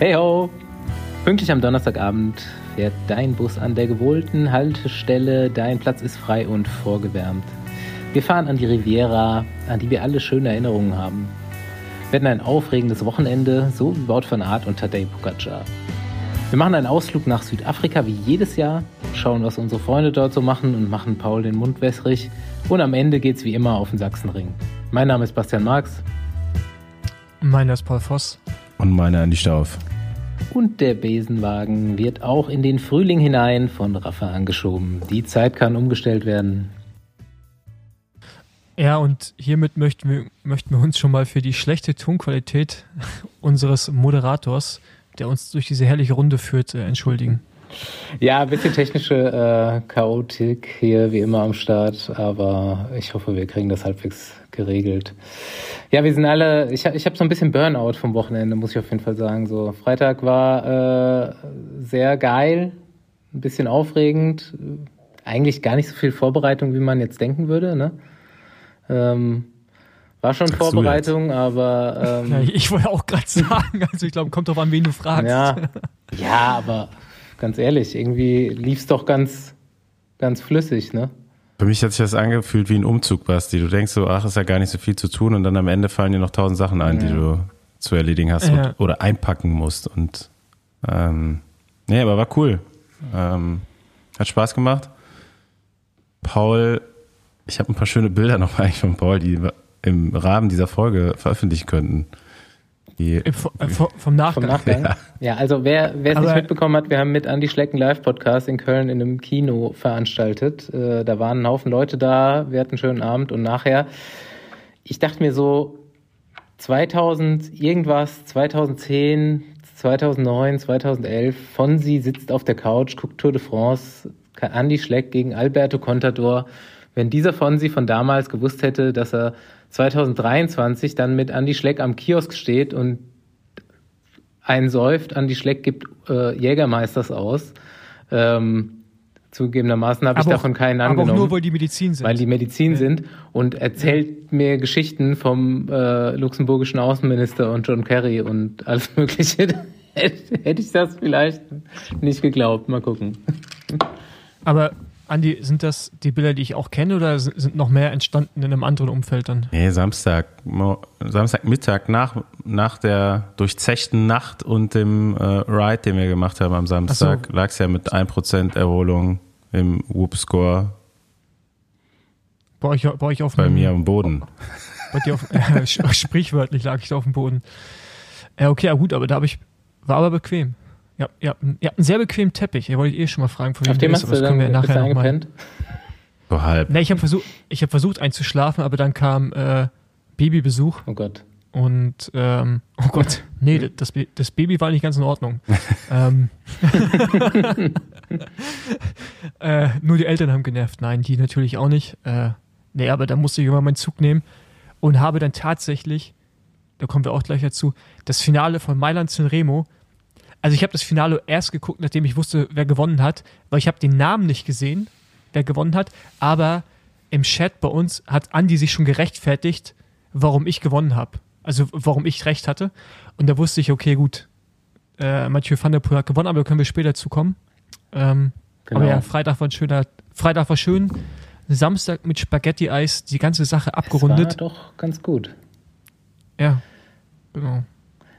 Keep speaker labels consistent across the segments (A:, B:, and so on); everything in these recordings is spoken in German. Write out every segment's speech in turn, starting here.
A: Hey ho! Pünktlich am Donnerstagabend fährt dein Bus an der gewohnten Haltestelle. Dein Platz ist frei und vorgewärmt. Wir fahren an die Riviera, an die wir alle schöne Erinnerungen haben. Wir werden ein aufregendes Wochenende, so wie Wout van Art und Tadej Pogacar. Wir machen einen Ausflug nach Südafrika wie jedes Jahr, schauen, was unsere Freunde dort so machen und machen Paul den Mund wässrig. Und am Ende geht's wie immer auf den Sachsenring. Mein Name ist Bastian Marx.
B: Meiner ist Paul Voss.
C: Und meiner Andi Stauf.
A: Und der Besenwagen wird auch in den Frühling hinein von Rafa angeschoben. Die Zeit kann umgestellt werden.
B: Ja, und hiermit möchten wir, möchten wir uns schon mal für die schlechte Tonqualität unseres Moderators, der uns durch diese herrliche Runde führt, äh, entschuldigen.
A: Ja, ein bisschen technische äh, Chaotik hier wie immer am Start, aber ich hoffe, wir kriegen das halbwegs geregelt. Ja, wir sind alle, ich, ich habe so ein bisschen Burnout vom Wochenende, muss ich auf jeden Fall sagen. So, Freitag war äh, sehr geil, ein bisschen aufregend, eigentlich gar nicht so viel Vorbereitung, wie man jetzt denken würde. Ne? Ähm, war schon Sagst Vorbereitung, aber.
B: Ähm, ja, ich wollte auch gerade sagen, also ich glaube, kommt drauf an, wen du fragst.
A: Ja, ja aber ganz ehrlich, irgendwie lief es doch ganz, ganz flüssig, ne?
C: Für mich hat sich das angefühlt wie ein Umzug, Basti. Du denkst so, ach, ist ja gar nicht so viel zu tun und dann am Ende fallen dir noch tausend Sachen ein, ja. die du zu erledigen hast ja. und, oder einpacken musst. Und ähm, nee, aber war cool. Ähm, hat Spaß gemacht. Paul, ich habe ein paar schöne Bilder noch eigentlich von Paul, die im Rahmen dieser Folge veröffentlichen könnten.
B: Die, äh, vom Nachgang. Vom Nachgang.
A: Ja. ja, also wer wer es nicht mitbekommen hat, wir haben mit Andy Schlecken Live Podcast in Köln in einem Kino veranstaltet. Äh, da waren ein Haufen Leute da, wir hatten einen schönen Abend und nachher, ich dachte mir so, 2000 irgendwas, 2010, 2009, 2011, Fonsi sitzt auf der Couch, guckt Tour de France, Andy Schleck gegen Alberto Contador. Wenn dieser Fonsi von damals gewusst hätte, dass er 2023 dann mit Andy Schleck am Kiosk steht und einsäuft, Andy Schleck gibt äh, Jägermeisters aus. Ähm, zugegebenermaßen habe ich davon keinen angenommen. Aber
B: auch nur, weil die Medizin sind.
A: Weil die Medizin ja. sind und erzählt mir Geschichten vom äh, luxemburgischen Außenminister und John Kerry und alles Mögliche. Hätte ich das vielleicht nicht geglaubt. Mal gucken.
B: Aber Andi, sind das die Bilder, die ich auch kenne oder sind noch mehr entstanden in einem anderen Umfeld dann?
C: Nee, Samstag, Samstagmittag nach, nach der durchzechten Nacht und dem äh, Ride, den wir gemacht haben am Samstag, so. lag es ja mit 1% Erholung im Whoop-Score.
B: Bei euch, bei euch auf
C: Bei mir am Boden.
B: Bei dir auf, äh, sprichwörtlich lag ich da auf dem Boden. Ja, okay, ja gut, aber da habe ich, war aber bequem. Ja, ja, ihr habt einen sehr bequemen Teppich. Ihr wollt eh schon mal fragen,
A: von wem Auf dem hast du dann wir nachher eingepennt?
C: So halb.
B: Nee, ich habe versucht, ich hab versucht einzuschlafen, aber dann kam äh, Babybesuch.
A: Oh Gott.
B: Und, ähm, oh Gott, nee, das, das Baby war nicht ganz in Ordnung. ähm, äh, nur die Eltern haben genervt. Nein, die natürlich auch nicht. Äh, nee, aber da musste ich immer meinen Zug nehmen und habe dann tatsächlich, da kommen wir auch gleich dazu, das Finale von Mailand Remo also ich habe das Finale erst geguckt, nachdem ich wusste, wer gewonnen hat, weil ich habe den Namen nicht gesehen, wer gewonnen hat, aber im Chat bei uns hat Andi sich schon gerechtfertigt, warum ich gewonnen habe. Also warum ich recht hatte. Und da wusste ich, okay, gut, äh, Mathieu van der Poel hat gewonnen, aber da können wir später zukommen. Ähm, genau. Aber ja, Freitag war ein schöner, Freitag war schön. Samstag mit Spaghetti-Eis die ganze Sache abgerundet.
A: Das war doch ganz gut.
B: Ja, genau.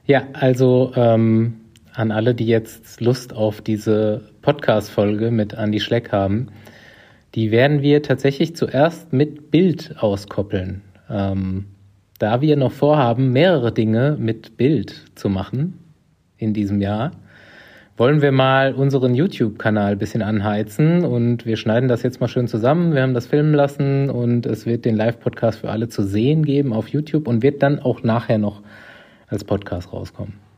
A: Ja, also ähm, an alle, die jetzt Lust auf diese Podcast-Folge mit Andy Schleck haben, die werden wir tatsächlich zuerst mit Bild auskoppeln. Ähm, da wir noch vorhaben, mehrere Dinge mit Bild zu machen in diesem Jahr, wollen wir mal unseren YouTube-Kanal bisschen anheizen und wir schneiden das jetzt mal schön zusammen. Wir haben das filmen lassen und es wird den Live-Podcast für alle zu sehen geben auf YouTube und wird dann auch nachher noch als Podcast rauskommen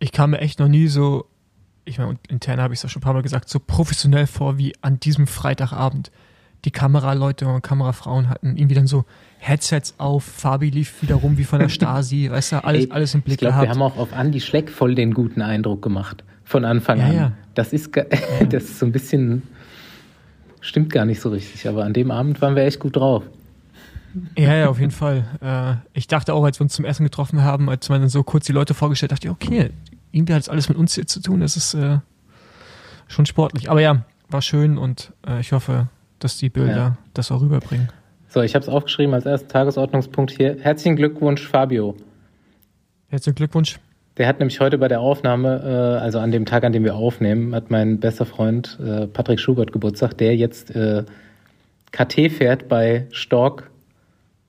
B: ich kam mir echt noch nie so, ich meine, intern habe ich es ja schon ein paar Mal gesagt, so professionell vor wie an diesem Freitagabend. Die Kameraleute und Kamerafrauen hatten irgendwie dann so Headsets auf, Fabi lief wieder rum wie von der Stasi, weißt du, alles, Ey, alles im Blick
A: ich glaub, gehabt. Wir haben auch auf Andy Schleck voll den guten Eindruck gemacht, von Anfang ja, an. Ja. Das ist, ja. das ist so ein bisschen, stimmt gar nicht so richtig, aber an dem Abend waren wir echt gut drauf.
B: Ja, ja, auf jeden Fall. Äh, ich dachte auch, als wir uns zum Essen getroffen haben, als man dann so kurz die Leute vorgestellt hat, dachte ich, okay, irgendwie hat es alles mit uns hier zu tun. Das ist äh, schon sportlich. Aber ja, war schön und äh, ich hoffe, dass die Bilder ja. das auch rüberbringen.
A: So, ich habe es aufgeschrieben als ersten Tagesordnungspunkt hier. Herzlichen Glückwunsch, Fabio.
B: Herzlichen Glückwunsch.
A: Der hat nämlich heute bei der Aufnahme, äh, also an dem Tag, an dem wir aufnehmen, hat mein bester Freund äh, Patrick Schubert Geburtstag, der jetzt äh, KT fährt bei Stork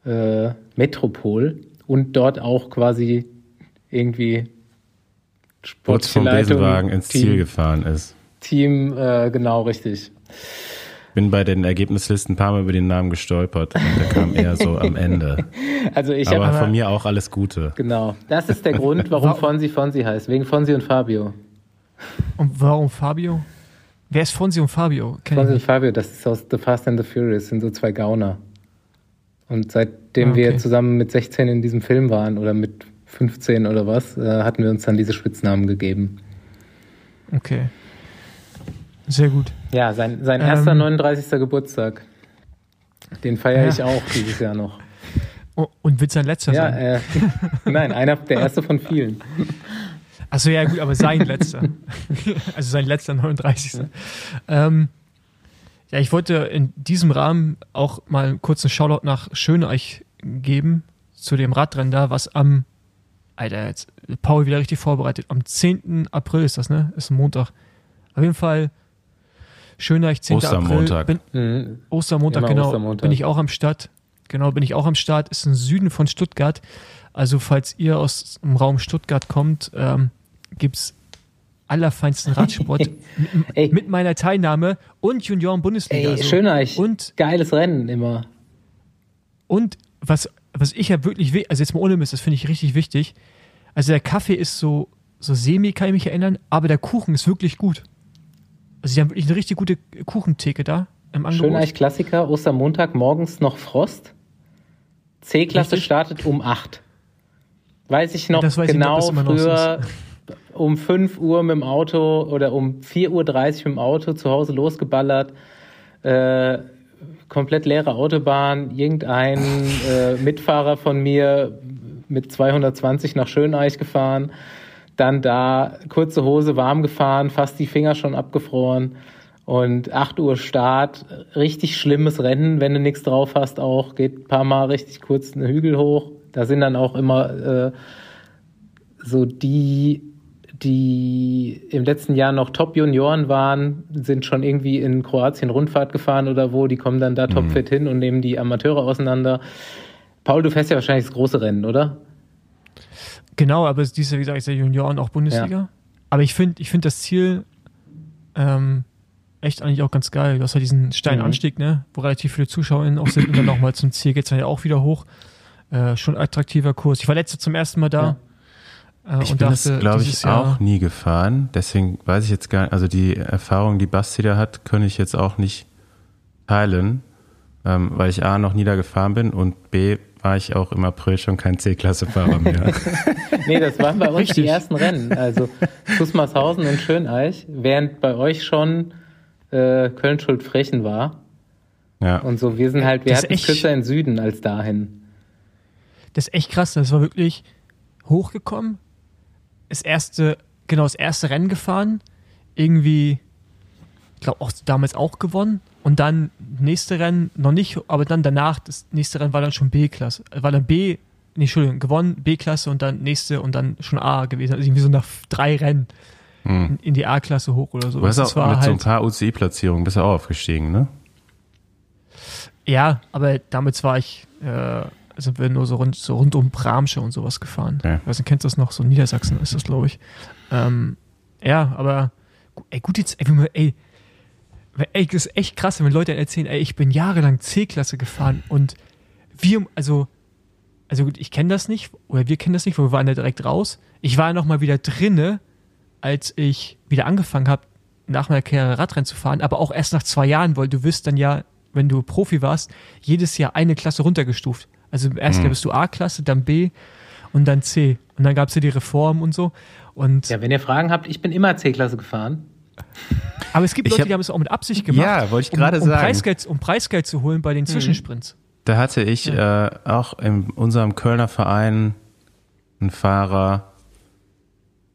A: äh, Metropol und dort auch quasi irgendwie
C: Sport vom Besenwagen ins Team, Ziel gefahren ist.
A: Team, äh, genau, richtig.
C: Bin bei den Ergebnislisten ein paar Mal über den Namen gestolpert und der kam eher so am Ende.
A: Also ich
C: aber von mir auch alles Gute.
A: Genau, das ist der Grund, warum Fonsi Fonsi heißt, wegen Fonsi und Fabio.
B: Und warum Fabio? Wer ist Fonsi und Fabio?
A: Kenn Fonsi und Fabio, das ist aus The Fast and the Furious, sind so zwei Gauner. Und seitdem ah, okay. wir zusammen mit 16 in diesem Film waren oder mit 15 oder was, äh, hatten wir uns dann diese Spitznamen gegeben.
B: Okay. Sehr gut.
A: Ja, sein, sein erster ähm, 39. Geburtstag. Den feiere ja. ich auch dieses Jahr noch.
B: Oh, und wird sein letzter
A: ja,
B: sein?
A: Äh, nein, einer, der erste von vielen.
B: Achso, ja, gut, aber sein letzter. also sein letzter 39. Ja. Ähm, ja, ich wollte in diesem Rahmen auch mal einen kurzen Shoutout nach Schöneich geben, zu dem Radrennen da, was am, Alter, jetzt Paul wieder richtig vorbereitet, am 10. April ist das, ne? Ist ein Montag. Auf jeden Fall Schöneich, 10.
C: Ostermontag.
B: April. Bin, mhm. Ostermontag, genau. Ostermontag. Bin ich auch am Start. Genau, bin ich auch am Start. Ist im Süden von Stuttgart. Also, falls ihr aus dem Raum Stuttgart kommt, ähm, gibt es allerfeinsten Radsport mit, mit, meiner Teilnahme und Junioren-Bundesliga.
A: Ey, also. Schöneich. Und geiles Rennen immer.
B: Und was, was ich ja wirklich, also jetzt mal ohne Mist, das finde ich richtig wichtig. Also der Kaffee ist so, so semi, kann ich mich erinnern, aber der Kuchen ist wirklich gut. Also sie haben wirklich eine richtig gute Kuchentheke da
A: im Angebot. Schöneich Klassiker, Ostermontag, morgens noch Frost. C-Klasse startet um 8. Weiß ich noch weiß genau, ich früher um 5 Uhr mit dem Auto oder um 4.30 Uhr mit dem Auto zu Hause losgeballert. Äh, komplett leere Autobahn, irgendein äh, Mitfahrer von mir mit 220 nach Schöneich gefahren dann da kurze Hose warm gefahren, fast die Finger schon abgefroren. Und 8 Uhr Start, richtig schlimmes Rennen, wenn du nichts drauf hast, auch geht ein paar Mal richtig kurz einen Hügel hoch. Da sind dann auch immer äh, so die, die im letzten Jahr noch Top-Junioren waren, sind schon irgendwie in Kroatien Rundfahrt gefahren oder wo, die kommen dann da mhm. topfit hin und nehmen die Amateure auseinander. Paul, du fährst ja wahrscheinlich das große Rennen, oder?
B: Genau, aber es ist wie gesagt, ist ja Junior und auch Bundesliga. Ja. Aber ich finde ich find das Ziel ähm, echt eigentlich auch ganz geil. Du hast halt diesen steilen mhm. Anstieg, ne, wo relativ viele ZuschauerInnen auch sind und dann nochmal zum Ziel geht es dann ja auch wieder hoch. Äh, schon attraktiver Kurs. Ich war letzte zum ersten Mal da.
C: Ja. Äh, ich bin dachte, das, glaube ich, Jahr, auch nie gefahren. Deswegen weiß ich jetzt gar nicht, also die Erfahrung, die Basti da hat, könnte ich jetzt auch nicht teilen, ähm, weil ich A, noch nie da gefahren bin und B, war ich auch im April schon kein C-Klasse-Fahrer mehr.
A: nee, das waren bei uns Richtig. die ersten Rennen. Also Tusmarshausen und Schöneich, während bei euch schon äh, Köln-Schuld-Frechen war. Ja. Und so, wir sind halt, wir das hatten es kürzer in Süden als dahin.
B: Das ist echt krass, das war wirklich hochgekommen. Das erste, genau, das erste Rennen gefahren. Irgendwie, ich glaube auch damals auch gewonnen und dann nächste Rennen noch nicht, aber dann danach, das nächste Rennen war dann schon B-Klasse. War dann B, nee, Entschuldigung, gewonnen, B-Klasse und dann nächste und dann schon A gewesen. Also irgendwie so nach drei Rennen hm. in, die A-Klasse hoch oder so.
C: Du bist auch mit halt, so ein halt paar UCI-Platzierungen bist du auch aufgestiegen, ne?
B: Ja, aber damit war ich, äh, sind wir nur so rund, so rund um Bramsche und sowas gefahren. Ja. Ich weiß nicht, kennst du das noch? So Niedersachsen ist das, glaube ich. Ähm, ja, aber ey, gut jetzt, ey, ey ey, das ist echt krass, wenn Leute erzählen, ey, ich bin jahrelang C-Klasse gefahren und wir, also, also gut, ich kenne das nicht, oder wir kennen das nicht, weil wir waren da direkt raus. Ich war noch mal wieder drinne, als ich wieder angefangen habe, nach meiner Karriere Radrennen zu fahren, aber auch erst nach zwei Jahren, weil du wirst dann ja, wenn du Profi warst, jedes Jahr eine Klasse runtergestuft. Also im ersten mhm. Bist du A-Klasse, dann B und dann C. Und dann gab es ja die Reform und so. Und
A: ja, wenn ihr Fragen habt, ich bin immer C-Klasse gefahren.
B: Aber es gibt Leute, hab, die haben es auch mit Absicht gemacht.
C: Ja, wollte ich gerade
B: um, um
C: sagen.
B: Preisgeld, um Preisgeld zu holen bei den mhm. Zwischensprints.
C: Da hatte ich ja. äh, auch in unserem Kölner Verein einen Fahrer,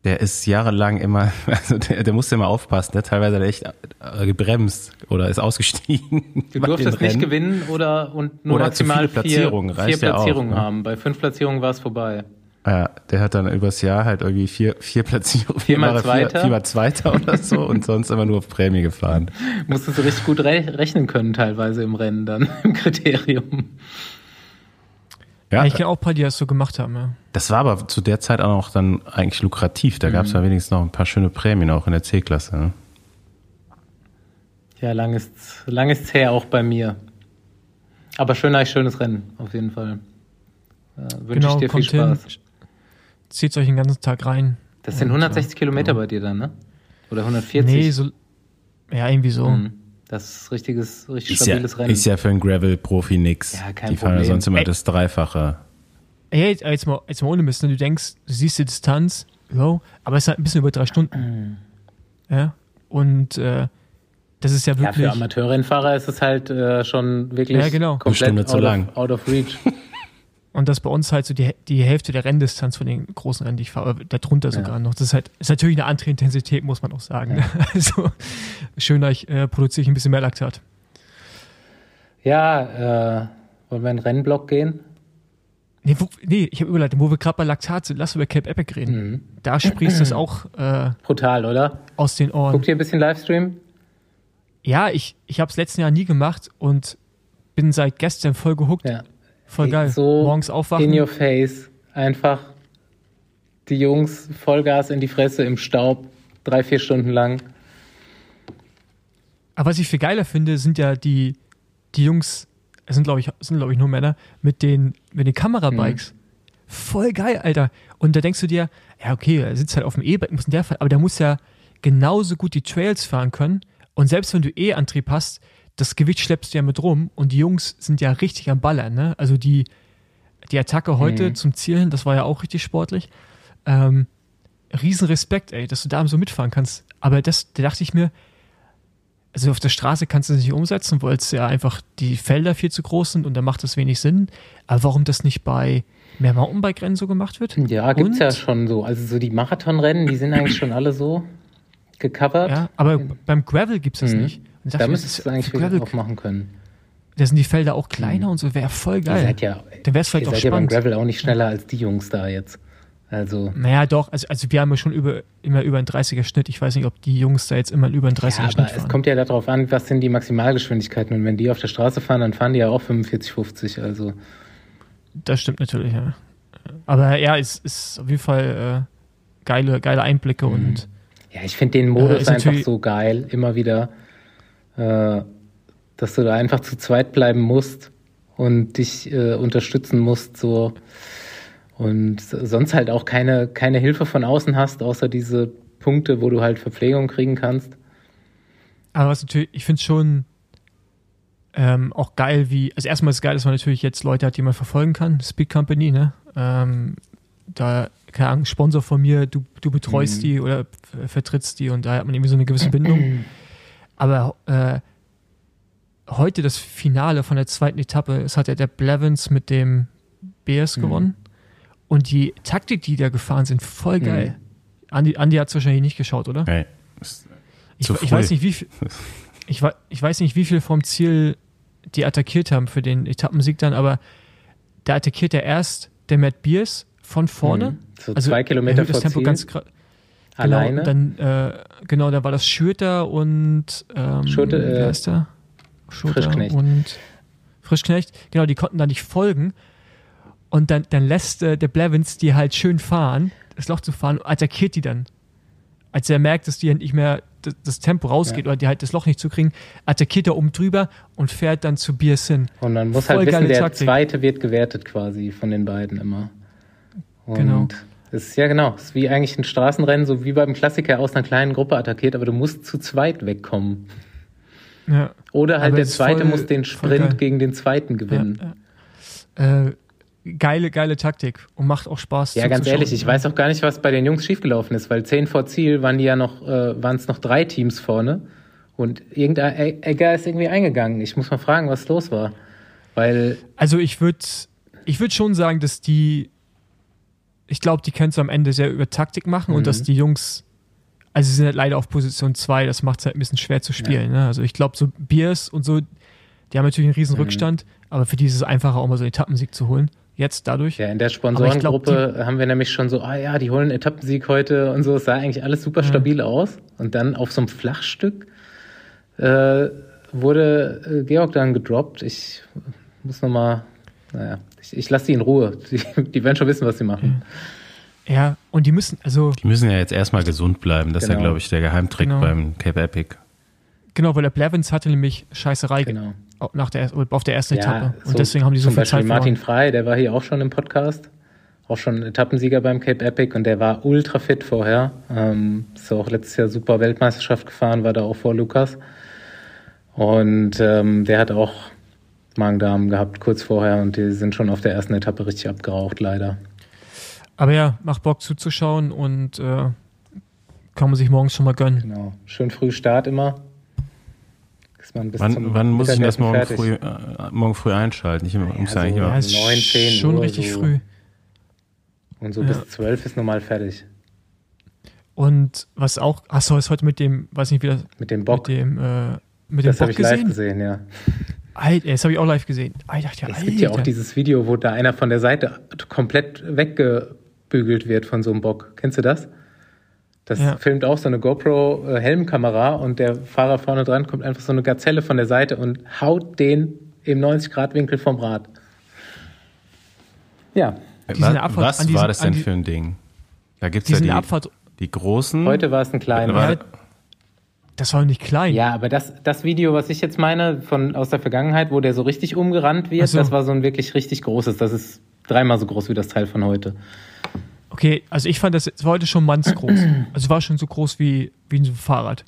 C: der ist jahrelang immer, also der, der musste immer aufpassen, der teilweise hat er echt äh, gebremst oder ist ausgestiegen.
A: Du durftest nicht gewinnen oder und nur
C: Oder
A: maximal
C: zu Platzierungen,
A: vier, vier
C: ja auch,
A: Platzierungen
C: ne?
A: haben. Bei fünf Platzierungen war es vorbei.
C: Ja, der hat dann übers Jahr halt irgendwie vier, vier Platzierungen,
A: Viermal
C: er
A: Zweiter.
C: Vier, viermal Zweiter oder so und sonst immer nur auf Prämie gefahren.
A: Musstest du richtig gut re rechnen können teilweise im Rennen dann, im Kriterium.
C: Ja,
B: Ja, ich kenne auch ein paar, die das so gemacht haben. Ja.
C: das war aber zu der Zeit auch noch dann eigentlich lukrativ. Da gab es ja wenigstens noch ein paar schöne Prämien auch in der C-Klasse. Ne?
A: Ja, lang ist's, lang ist's her auch bei mir. Aber schön, ein schönes Rennen, auf jeden Fall. Äh, Wünsche
B: Genau,
A: ich dir viel
B: kommt hin,
A: Spaß.
B: zieht euch den ganzen Tag rein.
A: Das sind
B: Und,
A: 160
B: äh,
A: Kilometer bei dir dann, ne? Oder 140?
B: Nee, so. Ja, irgendwie so.
A: Mhm. Das ist richtiges, richtig
C: Ist ja,
A: stabiles Rennen.
C: ist ja für einen Gravel-Profi nix.
A: Ja, kein
C: Die fahren ja sonst immer
B: Ey.
C: das Dreifache.
B: Ey, jetzt, jetzt, mal, jetzt mal ohne Mist, ne? du denkst, du siehst die Distanz, jo, aber es ist halt ein bisschen über drei Stunden. Ja. Und äh, das ist ja
A: ja,
B: wirklich.
A: für Amateurrennfahrer ist es halt äh, schon wirklich
B: Ja, genau.
A: komplett
C: Stunde zu
A: out,
C: lang.
A: Of, out of reach.
B: Und das bei uns halt so die, die Hälfte der Renndistanz von den großen Rennen, die ich fahre, darunter sogar noch. Das ist halt, ist natürlich eine andere Intensität, muss man auch sagen. Also schöner, ich äh, produziere ich ein bisschen mehr Laktat.
A: ja, äh, wollen wir in den Rennblock gehen?
B: Nee, wo, nee ich habe überlegt, wo wir gerade bei Laktat sind, lass über Cape Epic reden.
A: Mhm.
B: Da sprießt es auch äh,
A: Brutal, oder?
B: aus den Ohren.
A: Guckt ihr ein bisschen Livestream?
B: Ja, ich, ich habe es letzten Jahr nie gemacht und bin seit gestern voll gehuckt.
A: Ja.
B: Voll geil.
A: So
B: Morgens aufwachen.
A: In your face. Einfach die Jungs Vollgas in die Fresse im Staub. Drei, vier Stunden lang.
B: Aber was ich viel geiler finde, sind ja die, die Jungs, es sind glaube ich, sind glaube ich nur Männer, mit den, mit den Kamerabikes.
A: Mhm.
B: Voll geil, Alter. Und da denkst du dir, ja, okay, er sitzt halt auf dem E-Bike, muss in der Fall, aber der muss ja genauso gut die Trails fahren können. Und selbst wenn du E-Antrieb hast, das Gewicht schleppst du ja mit rum und die Jungs sind ja richtig am Ballern, ne? Also die, die Attacke heute
A: Mhm.
B: zum Ziel hin, das war ja auch richtig sportlich. Ähm, riesen Respekt, ey, dass du da so mitfahren kannst. Aber das, da dachte ich mir, also auf der Straße kannst du das nicht umsetzen, weil es ja einfach die Felder viel zu groß sind und da macht das wenig Sinn. Aber warum das nicht bei mehr Mountainbike-Rennen so gemacht wird?
A: Ja, gibt's
B: Und-
A: ja schon so. Also so die Marathonrennen, die sind eigentlich schon alle so gecovert.
B: Ja, aber beim Gravel gibt es das
A: Mhm.
B: nicht.
A: Da müsstest du eigentlich
B: Gravel,
A: auch machen können.
B: da sind die Felder auch kleiner und so, wäre voll
A: Ihr
B: geil.
A: seid ja,
B: Dann wär's vielleicht
A: ihr
B: auch
A: seid ja beim
B: spannend.
A: Gravel auch nicht schneller als die Jungs da jetzt. Also,
B: Naja, doch, also, also wir haben ja schon über, immer über einen 30er Schnitt. Ich weiß nicht, ob die Jungs da jetzt immer über einen 30er
A: ja,
B: Schnitt
A: aber
B: fahren.
A: es kommt ja darauf an, was sind die Maximalgeschwindigkeiten. Und wenn die auf der Straße fahren, dann fahren die ja auch 45, 50. Also,
B: Das stimmt natürlich, ja. Aber ja, es ist auf jeden Fall äh, geile, geile Einblicke und
A: ja, ich finde den Modus
B: Äh,
A: einfach so geil. Immer wieder, äh, dass du da einfach zu zweit bleiben musst und dich äh, unterstützen musst, so. Und sonst halt auch keine, keine Hilfe von außen hast, außer diese Punkte, wo du halt Verpflegung kriegen kannst.
B: Aber was natürlich, ich finde es schon ähm, auch geil, wie, also erstmal ist es geil, dass man natürlich jetzt Leute hat, die man verfolgen kann, Speed Company, ne? Ähm, da, keine Ahnung, Sponsor von mir, du, du betreust
A: Mhm.
B: die oder vertrittst die und da hat man irgendwie so eine gewisse Bindung. Aber äh, heute das Finale von der zweiten Etappe, es hat ja der Blevins mit dem BS
A: Mhm.
B: gewonnen. Und die Taktik, die da gefahren sind, voll geil. Andi, Andi hat es wahrscheinlich nicht geschaut, oder?
C: Ist
B: Ich, ich weiß nicht, wie viel, ich, ich weiß nicht, wie viel vom Ziel die attackiert haben für den Etappensieg dann, aber da attackiert er erst der Matt Beers von vorne.
A: Mhm. So
B: Also
A: zwei Kilometer vor
B: Tempo
A: Ziel.
B: ganz
A: Alleine.
B: Genau, dann, äh, genau, da war das Schürter und ähm,
A: Schürte, äh,
B: wie heißt der? Schürter
A: Frischknecht.
B: und Frischknecht. Genau, die konnten da nicht folgen. Und dann, dann lässt äh, der Blevins die halt schön fahren, das Loch zu fahren, attackiert die dann. Als er merkt, dass die halt nicht mehr das, das Tempo rausgeht
A: Ja.
B: oder die halt das Loch nicht zu kriegen, attackiert er oben drüber und fährt dann zu Biers hin.
A: Und man muss
B: Voll
A: halt wissen, der
B: Taktik.
A: zweite wird gewertet quasi von den beiden immer. Und
B: Genau.
A: Es ist ja genau, es ist wie eigentlich ein Straßenrennen, so wie beim Klassiker aus einer kleinen Gruppe attackiert, aber du musst zu zweit wegkommen.
B: Ja.
A: Oder halt
B: Aber
A: der zweite
B: voll-
A: muss den. Sprint gegen den zweiten gewinnen.
B: Ja, ja. Äh, geile, geile Taktik und macht auch Spaß.
A: Ja, ganz ehrlich, ich weiß auch gar nicht, was bei den Jungs schiefgelaufen ist, weil zehn vor Ziel waren die ja noch, äh, waren es noch drei Teams vorne und irgendein E- Egger ist irgendwie eingegangen. Ich muss mal fragen, was los war. Weil,
B: Also ich würde ich würd schon sagen, dass die ich glaube, die können es am Ende sehr über Taktik machen mhm. und dass die Jungs, also sie sind halt leider auf Position 2, das macht es halt ein bisschen schwer zu spielen. Ja. Ne? Also ich glaube, so Biers und so, die haben natürlich einen riesen mhm. Rückstand, aber für die ist es einfacher, auch mal so einen Etappensieg zu holen. Jetzt dadurch.
A: Ja, in der Sponsorengruppe glaub, haben wir nämlich schon so, ah ja, die holen einen Etappensieg heute und so. Es sah eigentlich alles super ja. stabil aus. Und dann auf so einem Flachstück äh, wurde äh, Georg dann gedroppt. Ich muss nochmal, naja, ich, ich lasse die in Ruhe. Die, die, werden schon wissen, was sie machen.
B: Ja, und die müssen, also.
C: Die müssen ja jetzt erstmal gesund bleiben. Das genau. ist ja, genau. glaube ich, der Geheimtrick genau. beim Cape Epic.
B: Genau, weil der Blevins hatte nämlich Scheißerei genau. nach der, auf der ersten ja, Etappe. Und so deswegen haben die so viel Beispiel Zeit
A: Martin Frei, der war hier auch schon im Podcast. Auch schon Etappensieger beim Cape Epic und der war ultra fit vorher. Ähm, ist auch letztes Jahr super Weltmeisterschaft gefahren, war da auch vor Lukas. Und ähm, der hat auch Magen-Darm gehabt kurz vorher und die sind schon auf der ersten Etappe richtig abgeraucht, leider.
B: Aber ja, macht Bock zuzuschauen und äh, kann man sich morgens schon mal gönnen.
A: Genau. Schön früh Start immer.
C: wann wann muss ich das morgen früh, äh, morgen früh einschalten? Ich
A: ja,
C: muss
A: so
C: eigentlich
A: ja, 9, 10
B: Schon Uhr richtig so. früh.
A: Und so ja. bis 12 ist normal fertig.
B: Und was auch, achso, ist heute mit dem, weiß nicht wie das.
A: Mit dem Bock.
B: Mit dem, äh, mit
A: das
B: habe
A: ich live gesehen, ja.
B: Alter, das habe ich auch live gesehen.
A: Ah, ich dachte, ja, es Alter. gibt ja auch dieses Video, wo da einer von der Seite komplett weggebügelt wird von so einem Bock. Kennst du das? Das ja. filmt auch so eine GoPro-Helmkamera und der Fahrer vorne dran kommt einfach so eine Gazelle von der Seite und haut den im 90-Grad-Winkel vom Rad. Ja.
C: Was, was diesen, war das denn für ein Ding? Da gibt es ja die, Abfahrt. die großen.
A: Heute war es ein kleiner.
B: Das war nicht klein.
A: Ja, aber das, das Video, was ich jetzt meine, von aus der Vergangenheit, wo der so richtig umgerannt wird, so. das war so ein wirklich richtig großes. Das ist dreimal so groß wie das Teil von heute.
B: Okay, also ich fand das, das war heute schon mannsgroß. also war schon so groß wie, wie ein Fahrrad.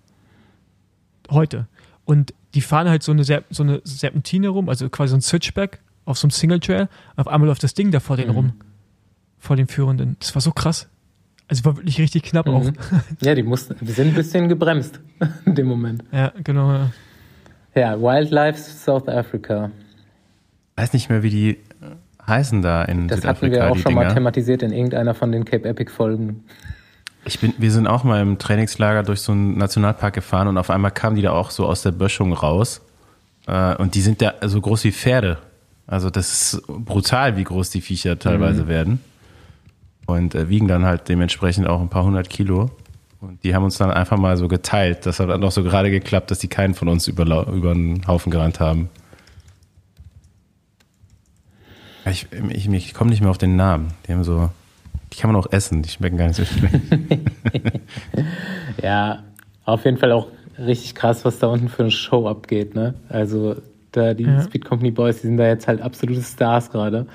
B: Heute. Und die fahren halt so eine, so eine Serpentine rum, also quasi so ein Switchback auf so einem Single Trail. Auf einmal läuft das Ding da vor denen mhm. rum. Vor den Führenden. Das war so krass. Also war wirklich richtig knapp mhm. auch.
A: Ja, die mussten, die sind ein bisschen gebremst in dem Moment.
B: Ja, genau. Ja,
A: ja Wildlife South Africa.
C: Weiß nicht mehr, wie die heißen da in
A: das
C: Südafrika.
A: Das hatten wir auch schon Dinger. mal thematisiert in irgendeiner von den Cape Epic Folgen.
C: Ich bin, wir sind auch mal im Trainingslager durch so einen Nationalpark gefahren und auf einmal kamen die da auch so aus der Böschung raus. Äh, und die sind da so groß wie Pferde. Also das ist brutal, wie groß die Viecher teilweise mhm. werden und äh, wiegen dann halt dementsprechend auch ein paar hundert Kilo. Und die haben uns dann einfach mal so geteilt. Das hat dann auch so gerade geklappt, dass die keinen von uns über, über den Haufen gerannt haben. Ich, ich, ich komme nicht mehr auf den Namen. Die haben so, die kann man auch essen, die schmecken gar nicht so schlecht.
A: ja, auf jeden Fall auch richtig krass, was da unten für eine Show abgeht. Ne? Also da die ja. Speed Company Boys, die sind da jetzt halt absolute Stars gerade.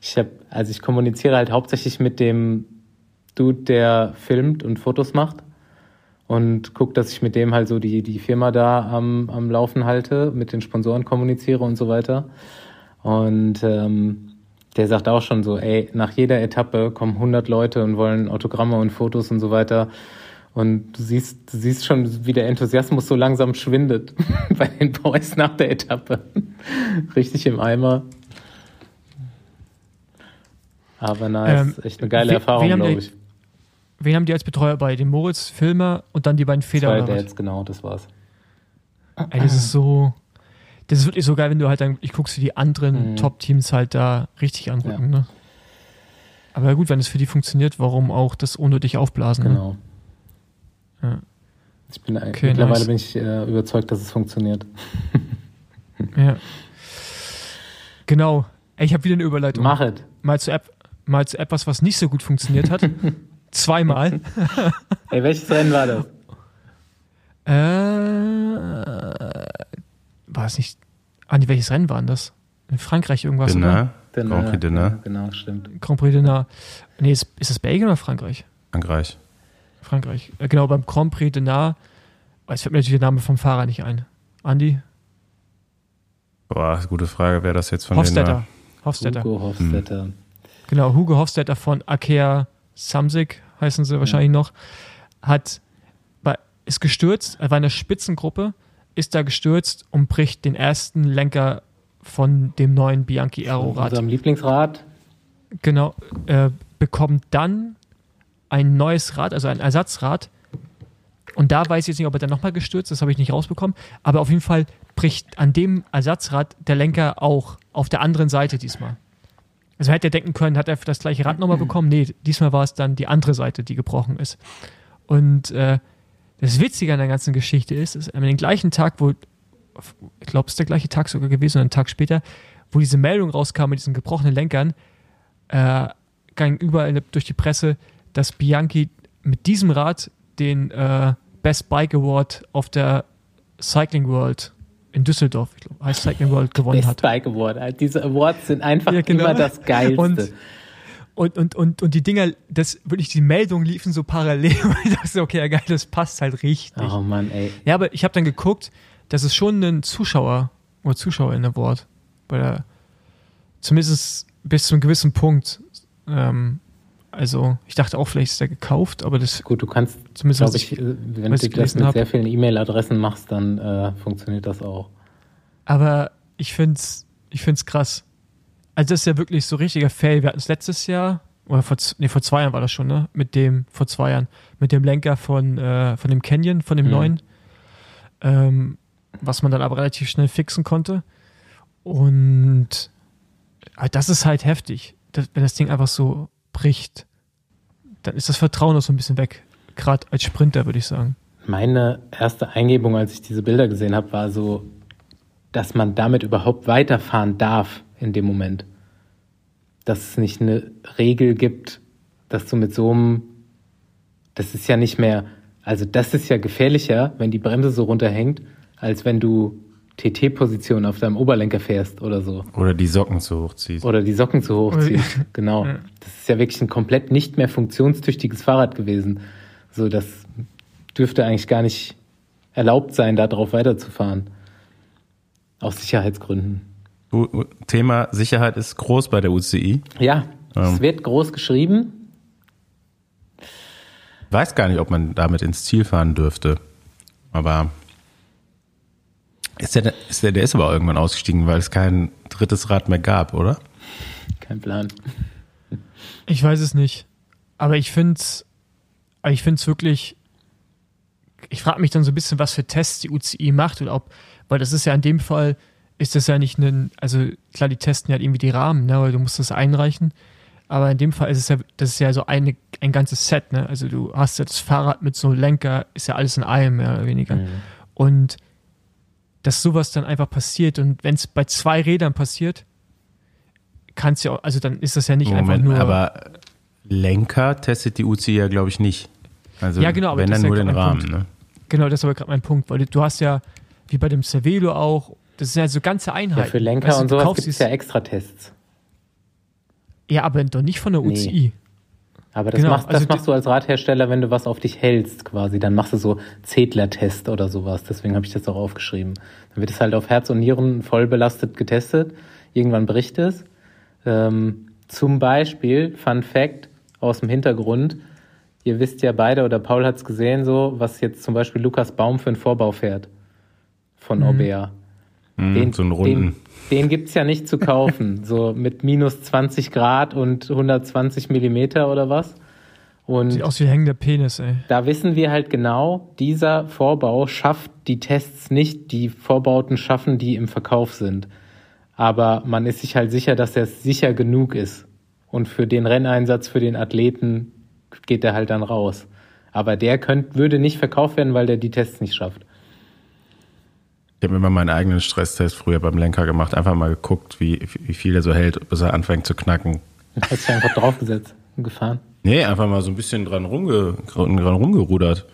A: Ich habe, also ich kommuniziere halt hauptsächlich mit dem Dude, der filmt und Fotos macht und gucke, dass ich mit dem halt so die, die Firma da am, am Laufen halte, mit den Sponsoren kommuniziere und so weiter. Und ähm, der sagt auch schon so, ey, nach jeder Etappe kommen 100 Leute und wollen Autogramme und Fotos und so weiter. Und du siehst, du siehst schon, wie der Enthusiasmus so langsam schwindet bei den Boys nach der Etappe. Richtig im Eimer. Aber nice, ähm, echt eine geile Erfahrung, glaube ich.
B: Wen haben die als Betreuer bei? Den Moritz, Filmer und dann die beiden Feder?
A: Zwei Dads, genau, das war's.
B: Ey, das ist so. Das ist wirklich so geil, wenn du halt dann, ich guckst dir die anderen mhm. Top-Teams halt da richtig angucken, ja. ne? Aber gut, wenn es für die funktioniert, warum auch das unnötig aufblasen?
A: Ne? Genau. Ne? Ja. Ich bin okay, mittlerweile nice. bin ich äh, überzeugt, dass es funktioniert.
B: ja. Genau. Ey, ich habe wieder eine Überleitung.
A: Mach es.
B: Mal zu App, mal zu etwas, was nicht so gut funktioniert hat. Zweimal.
A: Ey, welches Rennen war das?
B: Äh, war es nicht. Ah, nee, welches Rennen war denn das? In Frankreich irgendwas,
C: Dinner. oder? Grand Prix Dinner.
A: genau, stimmt.
B: Grand Prix Dinner. Nee, ist, ist das Belgien oder Frankreich?
C: Frankreich.
B: Frankreich. Äh, genau, beim Grand Prix Dinner. Es fällt mir natürlich der Name vom Fahrer nicht ein. Andi?
C: Boah, gute Frage, wer das jetzt von
B: Hofstetter. Hofstetter.
A: Hugo Hofstetter. Hm.
B: Genau, Hugo Hofstetter von Akea Samsic, heißen sie wahrscheinlich noch, hat bei, ist gestürzt, er war in der Spitzengruppe, ist da gestürzt und bricht den ersten Lenker von dem neuen Bianchi Aero Rad.
A: Unserem Lieblingsrad.
B: Genau, äh, bekommt dann ein neues Rad, also ein Ersatzrad. Und da weiß ich jetzt nicht, ob er dann nochmal gestürzt ist, das habe ich nicht rausbekommen. Aber auf jeden Fall bricht an dem Ersatzrad der Lenker auch auf der anderen Seite diesmal. Also hätte er denken können, hat er das gleiche Rad nochmal bekommen? Nee, diesmal war es dann die andere Seite, die gebrochen ist. Und äh, das Witzige an der ganzen Geschichte ist, ist an dem gleichen Tag, wo, ich glaube, es ist der gleiche Tag sogar gewesen, einen Tag später, wo diese Meldung rauskam mit diesen gebrochenen Lenkern, äh, ging überall durch die Presse, dass Bianchi mit diesem Rad den äh, Best Bike Award auf der Cycling World in Düsseldorf, ich glaube, heißt Cycling World gewonnen
A: Best
B: hat.
A: Bike Award. Diese Awards sind einfach ja, genau. immer das Geilste.
B: Und, und, und, und, und die Dinger, das wirklich, die Meldungen liefen so parallel. Und ich dachte, okay, ja geil, das passt halt richtig.
A: Oh Mann, ey.
B: Ja, aber ich habe dann geguckt, das ist schon ein Zuschauer oder Zuschauerin Award. Bei der, zumindest bis zu einem gewissen Punkt. Ähm, also ich dachte auch, vielleicht ist der gekauft, aber das.
A: Gut, du kannst, zumindest ich, ich, wenn du das mit hab. sehr vielen E-Mail-Adressen machst, dann äh, funktioniert das auch.
B: Aber ich finde es ich find's krass. Also das ist ja wirklich so richtiger Fail. Wir hatten es letztes Jahr, oder vor, nee, vor zwei Jahren war das schon, ne? Mit dem, vor zwei Jahren, mit dem Lenker von, äh, von dem Canyon, von dem mhm. neuen. Ähm, was man dann aber relativ schnell fixen konnte. Und äh, das ist halt heftig, wenn das Ding einfach so bricht, dann ist das Vertrauen auch so ein bisschen weg. Gerade als Sprinter, würde ich sagen.
A: Meine erste Eingebung, als ich diese Bilder gesehen habe, war so, dass man damit überhaupt weiterfahren darf in dem Moment. Dass es nicht eine Regel gibt, dass du mit so einem, das ist ja nicht mehr, also das ist ja gefährlicher, wenn die Bremse so runterhängt, als wenn du TT-Position auf deinem Oberlenker fährst oder so.
C: Oder die Socken zu hoch ziehst.
A: Oder die Socken zu hoch ziehst, genau. Das ist ja wirklich ein komplett nicht mehr funktionstüchtiges Fahrrad gewesen. So, das dürfte eigentlich gar nicht erlaubt sein, da drauf weiterzufahren. Aus Sicherheitsgründen.
C: Thema Sicherheit ist groß bei der UCI.
A: Ja, ähm. es wird groß geschrieben.
C: Weiß gar nicht, ob man damit ins Ziel fahren dürfte. Aber ist der, ist der, der ist aber irgendwann ausgestiegen, weil es kein drittes Rad mehr gab, oder?
A: Kein Plan.
B: Ich weiß es nicht. Aber ich finde es ich find's wirklich, ich frage mich dann so ein bisschen, was für Tests die UCI macht oder ob, weil das ist ja in dem Fall, ist das ja nicht ein, also klar, die testen ja halt irgendwie die Rahmen, ne, weil du musst das einreichen. Aber in dem Fall ist es ja, das ist ja so eine, ein ganzes Set, ne? Also du hast ja das Fahrrad mit so einem Lenker, ist ja alles in einem, mehr oder weniger. Mhm. Und dass sowas dann einfach passiert. Und wenn es bei zwei Rädern passiert, kann es ja, auch, also dann ist das ja nicht Moment, einfach nur.
C: Aber Lenker testet die UCI ja, glaube ich, nicht. Also
B: ja, genau,
C: aber wenn dann nur den Rahmen. Ne?
B: Genau, das ist aber gerade mein Punkt, weil du hast ja, wie bei dem Cervelo auch, das sind ja so ganze Einheiten. Ja,
A: für Lenker weißt, und sowas gibt es ja extra Tests.
B: Ja, aber doch nicht von der UCI. Nee.
A: Aber das, genau, machst, das also machst du als Radhersteller, wenn du was auf dich hältst, quasi. Dann machst du so Zedler-Test oder sowas. Deswegen habe ich das auch aufgeschrieben. Dann wird es halt auf Herz und Nieren voll belastet getestet. Irgendwann bricht es. Ähm, zum Beispiel, Fun Fact aus dem Hintergrund, ihr wisst ja beide, oder Paul hat es gesehen, so, was jetzt zum Beispiel Lukas Baum für einen Vorbau fährt von mhm. Orbea.
C: Mhm, den, so einen runden.
A: Den, den gibt's ja nicht zu kaufen, so mit minus 20 Grad und 120 Millimeter oder was.
B: Und Sieht aus wie hängender Penis, ey.
A: Da wissen wir halt genau, dieser Vorbau schafft die Tests nicht, die Vorbauten schaffen, die im Verkauf sind. Aber man ist sich halt sicher, dass er sicher genug ist. Und für den Renneinsatz, für den Athleten geht er halt dann raus. Aber der könnt, würde nicht verkauft werden, weil der die Tests nicht schafft.
C: Ich habe immer meinen eigenen Stresstest früher beim Lenker gemacht, einfach mal geguckt, wie, wie viel er so hält, bis er anfängt zu knacken.
A: Hast du einfach draufgesetzt und gefahren?
C: Nee, einfach mal so ein bisschen dran, rumge, dran rumgerudert.